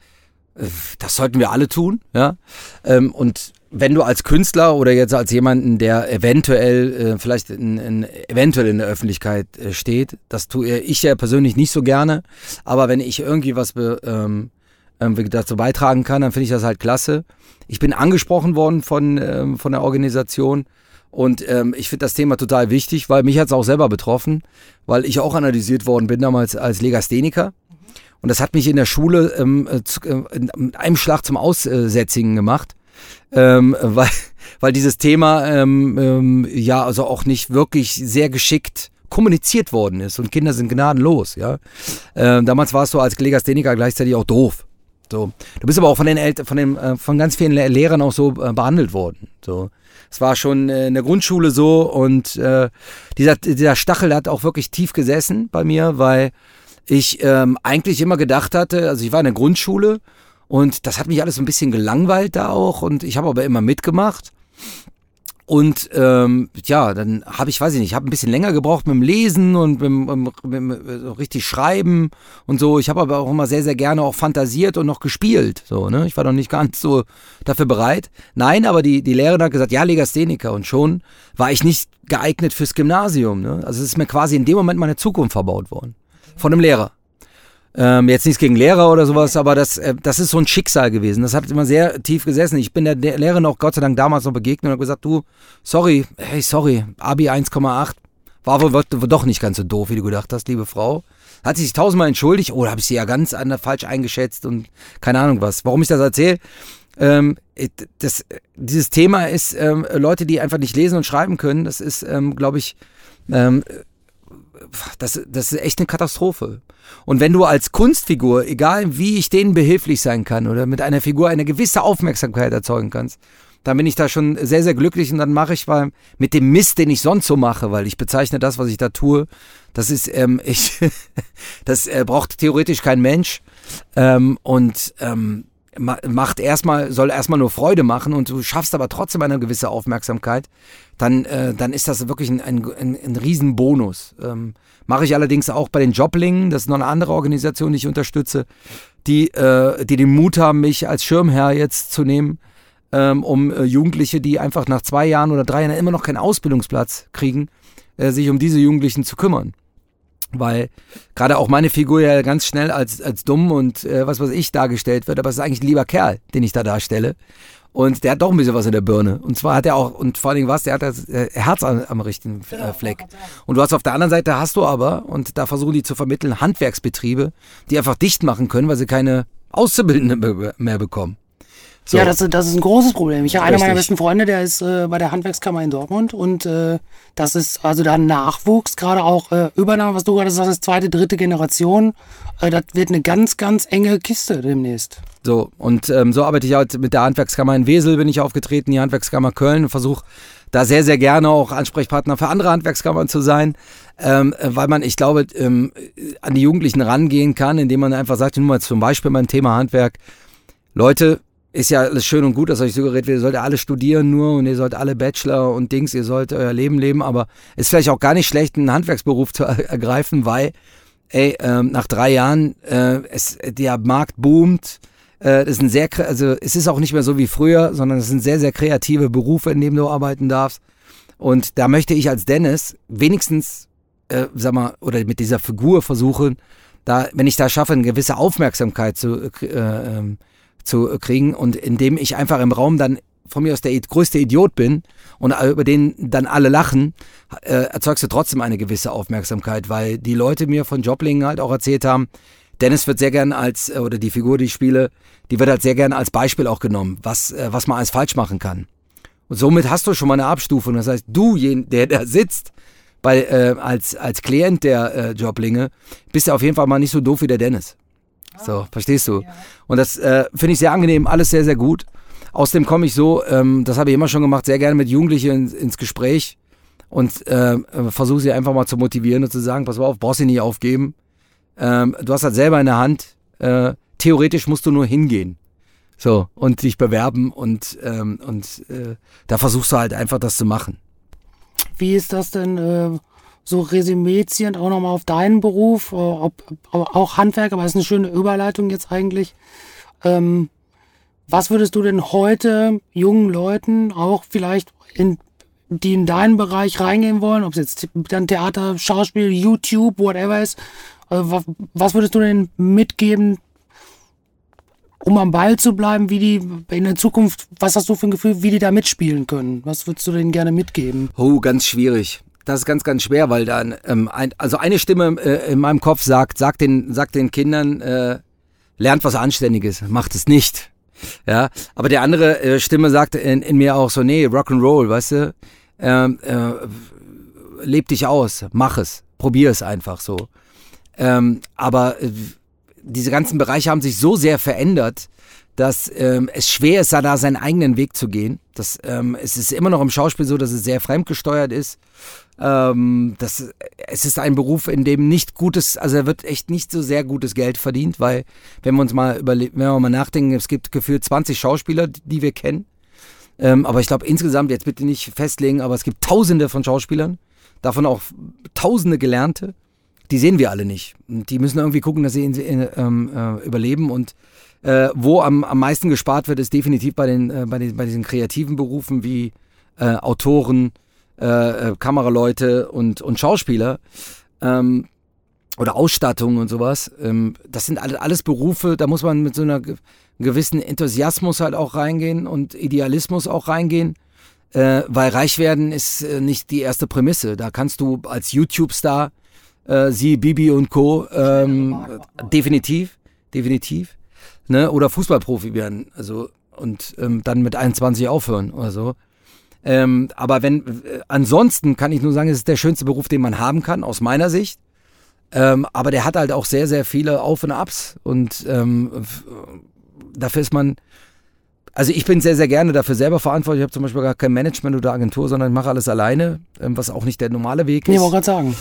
Speaker 3: das sollten wir alle tun, ja. Ähm, und wenn du als Künstler oder jetzt als jemanden, der eventuell äh, vielleicht in, in, eventuell in der Öffentlichkeit äh, steht, das tue ich ja persönlich nicht so gerne, aber wenn ich irgendwie was ähm, ähm, dazu beitragen kann, dann finde ich das halt klasse. Ich bin angesprochen worden von, ähm, von der Organisation und ähm, ich finde das Thema total wichtig, weil mich hat es auch selber betroffen, weil ich auch analysiert worden bin damals als Legastheniker. Und das hat mich in der Schule ähm, äh, zu, äh, in einem Schlag zum Aussätzigen gemacht ähm, weil, weil dieses Thema ähm, ähm, ja also auch nicht wirklich sehr geschickt kommuniziert worden ist und Kinder sind gnadenlos, ja. Ähm, damals warst du als Legastheniker gleichzeitig auch doof. So. Du bist aber auch von den Eltern, von, äh, von ganz vielen Lehrern auch so äh, behandelt worden. So. Es war schon äh, in der Grundschule so und äh, dieser, dieser Stachel hat auch wirklich tief gesessen bei mir, weil ich ähm, eigentlich immer gedacht hatte, also ich war in der Grundschule und das hat mich alles ein bisschen gelangweilt da auch und ich habe aber immer mitgemacht. Und ähm, ja, dann habe ich, weiß ich nicht, habe ein bisschen länger gebraucht mit dem Lesen und mit, mit, mit richtig Schreiben und so. Ich habe aber auch immer sehr, sehr gerne auch fantasiert und noch gespielt. So, ne? Ich war noch nicht ganz so dafür bereit. Nein, aber die, die Lehrerin hat gesagt, ja, Legastheniker. Und schon war ich nicht geeignet fürs Gymnasium. Ne? Also es ist mir quasi in dem Moment meine Zukunft verbaut worden. Von einem Lehrer. Ähm, jetzt nichts gegen Lehrer oder sowas, aber das, äh, das ist so ein Schicksal gewesen. Das hat immer sehr tief gesessen. Ich bin der, der Lehrerin auch Gott sei Dank damals noch begegnet und habe gesagt, du, sorry, hey, sorry, Abi 1,8 war wohl, wohl doch nicht ganz so doof, wie du gedacht hast, liebe Frau. Hat sich tausendmal entschuldigt, oh, da habe ich sie ja ganz an, falsch eingeschätzt und keine Ahnung was. Warum ich das erzähle? Ähm, das, dieses Thema ist ähm, Leute, die einfach nicht lesen und schreiben können. Das ist, ähm, glaube ich, ähm, das, das ist echt eine Katastrophe. Und wenn du als Kunstfigur, egal wie ich denen behilflich sein kann oder mit einer Figur eine gewisse Aufmerksamkeit erzeugen kannst, dann bin ich da schon sehr, sehr glücklich und dann mache ich mal mit dem Mist, den ich sonst so mache, weil ich bezeichne das, was ich da tue, das ist, ähm, ich, das äh, braucht theoretisch kein Mensch ähm, und ähm, macht erstmal, soll erstmal nur Freude machen und du schaffst aber trotzdem eine gewisse Aufmerksamkeit, dann, äh, dann ist das wirklich ein, ein, ein, ein Riesenbonus. Ähm, Mache ich allerdings auch bei den Joblingen, das ist noch eine andere Organisation, die ich unterstütze, die, äh, die den Mut haben, mich als Schirmherr jetzt zu nehmen, ähm, um äh, Jugendliche, die einfach nach zwei Jahren oder drei Jahren immer noch keinen Ausbildungsplatz kriegen, äh, sich um diese Jugendlichen zu kümmern weil gerade auch meine Figur ja ganz schnell als, als dumm und äh, was weiß ich dargestellt wird, aber es ist eigentlich ein lieber Kerl, den ich da darstelle. Und der hat doch ein bisschen was in der Birne. Und zwar hat er auch, und vor allen Dingen was, der hat das äh, Herz am, am richtigen äh, Fleck. Und du hast auf der anderen Seite hast du aber, und da versuchen die zu vermitteln, Handwerksbetriebe, die einfach dicht machen können, weil sie keine Auszubildenden mehr bekommen.
Speaker 1: So. Ja, das, das ist ein großes Problem. Ich habe einer meiner besten Freunde, der ist äh, bei der Handwerkskammer in Dortmund und äh, das ist also da Nachwuchs, gerade auch äh, Übernahme, was du gerade sagst, ist zweite, dritte Generation. Äh, das wird eine ganz, ganz enge Kiste demnächst.
Speaker 3: So, und ähm, so arbeite ich halt mit der Handwerkskammer in Wesel, bin ich aufgetreten, die Handwerkskammer Köln und versuche da sehr, sehr gerne auch Ansprechpartner für andere Handwerkskammern zu sein, ähm, weil man, ich glaube, ähm, an die Jugendlichen rangehen kann, indem man einfach sagt, nur mal zum Beispiel beim Thema Handwerk, Leute, ist ja alles schön und gut, dass euch suggeriert wird, ihr sollt alle studieren nur und ihr sollt alle Bachelor und Dings, ihr sollt euer Leben leben, aber ist vielleicht auch gar nicht schlecht, einen Handwerksberuf zu ergreifen, weil, ey, ähm, nach drei Jahren, äh, es, der Markt boomt, äh, ist ein sehr, also es ist auch nicht mehr so wie früher, sondern es sind sehr, sehr kreative Berufe, in denen du arbeiten darfst. Und da möchte ich als Dennis wenigstens, äh, sag mal, oder mit dieser Figur versuchen, da, wenn ich da schaffe, eine gewisse Aufmerksamkeit zu äh, ähm, zu kriegen und indem ich einfach im Raum dann von mir aus der größte Idiot bin und über den dann alle lachen, äh, erzeugst du trotzdem eine gewisse Aufmerksamkeit, weil die Leute mir von Joblingen halt auch erzählt haben, Dennis wird sehr gern als, äh, oder die Figur, die ich spiele, die wird halt sehr gern als Beispiel auch genommen, was, äh, was man alles falsch machen kann. Und somit hast du schon mal eine Abstufung. Das heißt, du, der da sitzt, bei, äh, als, als Klient der äh, Joblinge, bist du auf jeden Fall mal nicht so doof wie der Dennis. So, verstehst du? Und das äh, finde ich sehr angenehm, alles sehr, sehr gut. Außerdem komme ich so, ähm, das habe ich immer schon gemacht, sehr gerne mit Jugendlichen ins, ins Gespräch und äh, versuche sie einfach mal zu motivieren und zu sagen, pass mal auf, brauchst du nicht aufgeben. Ähm, du hast halt selber in der Hand, äh, theoretisch musst du nur hingehen. So, und dich bewerben und, ähm, und äh, da versuchst du halt einfach das zu machen.
Speaker 1: Wie ist das denn? Äh so Resümee ziehend auch nochmal auf deinen Beruf, äh, ob, auch Handwerk, aber das ist eine schöne Überleitung jetzt eigentlich. Ähm, was würdest du denn heute jungen Leuten, auch vielleicht in, die in deinen Bereich reingehen wollen, ob es jetzt dann Theater, Schauspiel, YouTube, whatever ist, äh, was, was würdest du denn mitgeben, um am Ball zu bleiben, wie die in der Zukunft, was hast du für ein Gefühl, wie die da mitspielen können? Was würdest du denen gerne mitgeben?
Speaker 3: Oh, ganz schwierig. Das ist ganz, ganz schwer, weil dann, ähm, ein, also eine Stimme äh, in meinem Kopf sagt, sagt den, sagt den Kindern, äh, lernt was Anständiges, macht es nicht. Ja, aber der andere äh, Stimme sagt in, in mir auch so, nee, Rock'n'Roll, weißt du, ähm, äh, leb dich aus, mach es, probier es einfach so. Ähm, aber äh, diese ganzen Bereiche haben sich so sehr verändert, dass ähm, es schwer ist, da seinen eigenen Weg zu gehen. Das, ähm, es ist immer noch im Schauspiel so, dass es sehr fremdgesteuert ist. Ähm, das, es ist ein Beruf, in dem nicht gutes, also er wird echt nicht so sehr gutes Geld verdient, weil wenn wir uns mal überlegen, wenn wir mal nachdenken, es gibt gefühlt 20 Schauspieler, die wir kennen. Ähm, aber ich glaube insgesamt, jetzt bitte nicht festlegen, aber es gibt tausende von Schauspielern, davon auch tausende Gelernte. Die sehen wir alle nicht. Und die müssen irgendwie gucken, dass sie in, in, ähm, äh, überleben und äh, wo am, am meisten gespart wird, ist definitiv bei, den, äh, bei, den, bei diesen kreativen Berufen wie äh, Autoren, äh, äh, Kameraleute und, und Schauspieler ähm, oder Ausstattung und sowas. Ähm, das sind alle, alles Berufe, da muss man mit so einer gewissen Enthusiasmus halt auch reingehen und Idealismus auch reingehen. Äh, weil reich werden ist äh, nicht die erste Prämisse. Da kannst du als YouTube-Star, äh, sie, Bibi und Co. Ähm, definitiv, definitiv. Ne? Oder Fußballprofi werden. Also und ähm, dann mit 21 aufhören oder so. Ähm, aber wenn, äh, ansonsten kann ich nur sagen, es ist der schönste Beruf, den man haben kann, aus meiner Sicht. Ähm, aber der hat halt auch sehr, sehr viele Auf- und Abs. Und ähm, dafür ist man, also ich bin sehr, sehr gerne dafür selber verantwortlich. Ich habe zum Beispiel gar kein Management oder Agentur, sondern ich mache alles alleine, ähm, was auch nicht der normale Weg ist.
Speaker 1: Nee, wollte gerade sagen.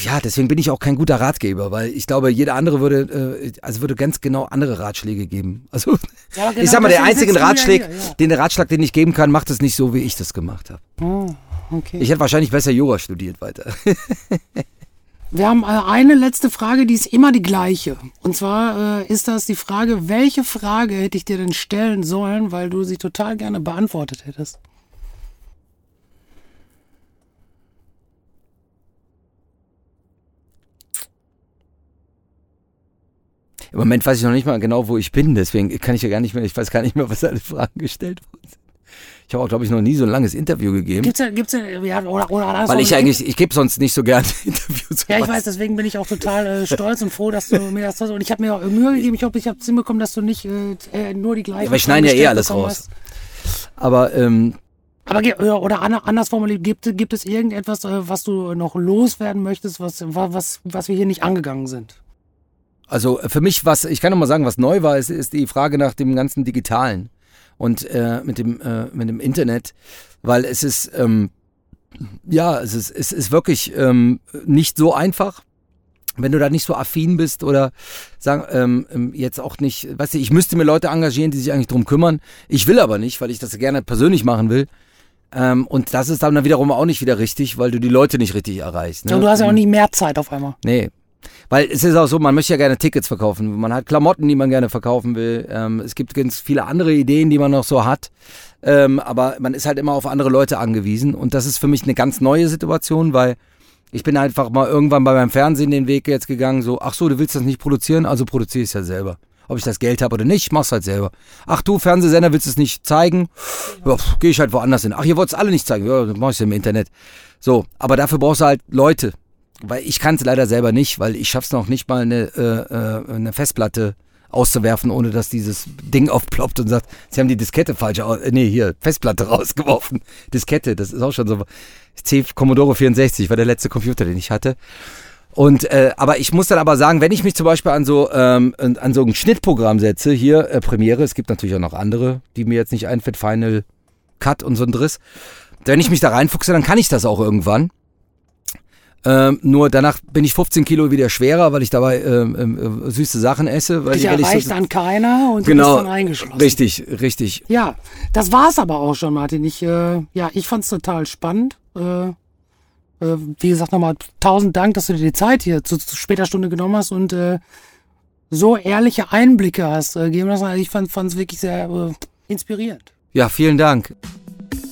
Speaker 3: Ja, deswegen bin ich auch kein guter Ratgeber, weil ich glaube, jeder andere würde, äh, also würde ganz genau andere Ratschläge geben. Also
Speaker 1: Ja, aber
Speaker 3: ich sag mal, der einzige Ratschlag,
Speaker 1: hier, ja.
Speaker 3: den der Ratschlag, den ich geben kann, macht es nicht so, wie ich das gemacht habe.
Speaker 1: Oh, okay.
Speaker 3: Ich hätte wahrscheinlich besser Jura studiert weiter.
Speaker 1: Wir haben äh, eine letzte Frage, die ist immer die gleiche. Und zwar äh, ist das die Frage, welche Frage hätte ich dir denn stellen sollen, weil du sie total gerne beantwortet hättest?
Speaker 3: Im Moment weiß ich noch nicht mal genau, wo ich bin, deswegen kann ich ja gar nicht mehr, ich weiß gar nicht mehr, was alle Fragen gestellt wurden. Ich habe auch, glaube ich, noch nie so ein langes Interview gegeben.
Speaker 1: Gibt's ja, gibt's ja, ja oder, oder
Speaker 3: Weil ich eigentlich, ich gebe sonst nicht so gerne Interviews.
Speaker 1: Ja, ich weiß, deswegen bin ich auch total äh, stolz und froh, dass du mir das und ich habe mir auch Mühe gegeben. Ich hoffe, ich habe es hinbekommen, dass du nicht äh, äh, nur die gleichen.
Speaker 3: Ja, wir schneiden ja
Speaker 1: Fragen
Speaker 3: eh alles raus.
Speaker 1: bekommen
Speaker 3: Aber ähm,
Speaker 1: hast. Aber ge- oder, oder ander- anders formuliert, gibt, gibt es irgendetwas, äh, was du noch loswerden möchtest, was, was, was wir hier nicht angegangen sind?
Speaker 3: Also für mich, was, ich kann noch mal sagen, was neu war, ist, ist die Frage nach dem ganzen Digitalen und äh, mit, dem, äh, mit dem Internet, weil es ist, ähm, ja, es ist, es ist wirklich ähm, nicht so einfach. Wenn du da nicht so affin bist oder sagen, ähm, ähm, jetzt auch nicht, weißt du, ich müsste mir Leute engagieren, die sich eigentlich drum kümmern. Ich will aber nicht, weil ich das gerne persönlich machen will. Ähm, und das ist dann wiederum auch nicht wieder richtig, weil du die Leute nicht richtig erreichst. Ne?
Speaker 1: Und du hast ja auch nicht mehr Zeit auf einmal.
Speaker 3: Nee. Weil es ist auch so, man möchte ja gerne Tickets verkaufen. Man hat Klamotten, die man gerne verkaufen will. Ähm, es gibt ganz viele andere Ideen, die man noch so hat. Ähm, aber man ist halt immer auf andere Leute angewiesen. Und das ist für mich eine ganz neue Situation, weil ich bin einfach mal irgendwann bei meinem Fernsehen den Weg jetzt gegangen, so, ach so, du willst das nicht produzieren, also produziere ich es ja selber. Ob ich das Geld habe oder nicht, mach's halt selber. Ach du, Fernsehsender, willst es nicht zeigen? Ja, gehe ich halt woanders hin. Ach, ihr wollt es alle nicht zeigen. Ja, dann mach ich im Internet. So, aber dafür brauchst du halt Leute. Weil ich kann es leider selber nicht, weil ich schaff's noch nicht mal eine, äh, äh, eine Festplatte auszuwerfen, ohne dass dieses Ding aufploppt und sagt, sie haben die Diskette falsch äh, nee, hier, Festplatte rausgeworfen. Diskette, das ist auch schon so. C Commodore 64 war der letzte Computer, den ich hatte. Und äh, aber ich muss dann aber sagen, wenn ich mich zum Beispiel an so ähm, an so ein Schnittprogramm setze, hier äh, Premiere, es gibt natürlich auch noch andere, die mir jetzt nicht einfällt, Final Cut und so ein Driss. Wenn ich mich da reinfuchse, dann kann ich das auch irgendwann. Ähm, nur danach bin ich 15 Kilo wieder schwerer, weil ich dabei ähm, äh, süße Sachen esse. Weil ich
Speaker 1: erreicht
Speaker 3: so,
Speaker 1: dann keiner und
Speaker 3: genau,
Speaker 1: du bist dann eingeschlossen.
Speaker 3: richtig, richtig.
Speaker 1: Ja, das war's aber auch schon, Martin. Ich, äh, ja, ich fand's total spannend. Äh, äh, wie gesagt, nochmal tausend Dank, dass du dir die Zeit hier zu, zu später Stunde genommen hast und äh, so ehrliche Einblicke hast äh, gegeben. Also ich fand es wirklich sehr äh, inspirierend.
Speaker 3: Ja, vielen Dank.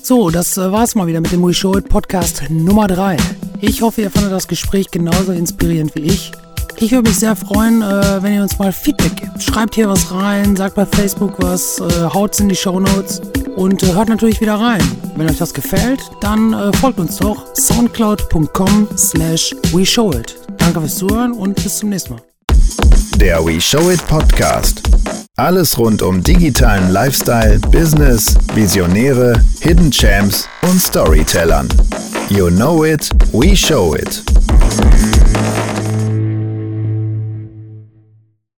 Speaker 1: So, das äh, war's mal wieder mit dem We Show It Podcast Nummer 3. Ich hoffe, ihr fandet das Gespräch genauso inspirierend wie ich. Ich würde mich sehr freuen, äh, wenn ihr uns mal Feedback gebt. Schreibt hier was rein, sagt bei Facebook was, äh, haut's in die Show Notes und hört natürlich wieder rein. Wenn euch das gefällt, dann folgt uns doch soundcloud.com slash we show it. Danke fürs Zuhören und bis zum nächsten Mal.
Speaker 2: Der We Show It Podcast. Alles rund um digitalen Lifestyle, Business, Visionäre, Hidden Champs und Storytellern. You know it, we show it.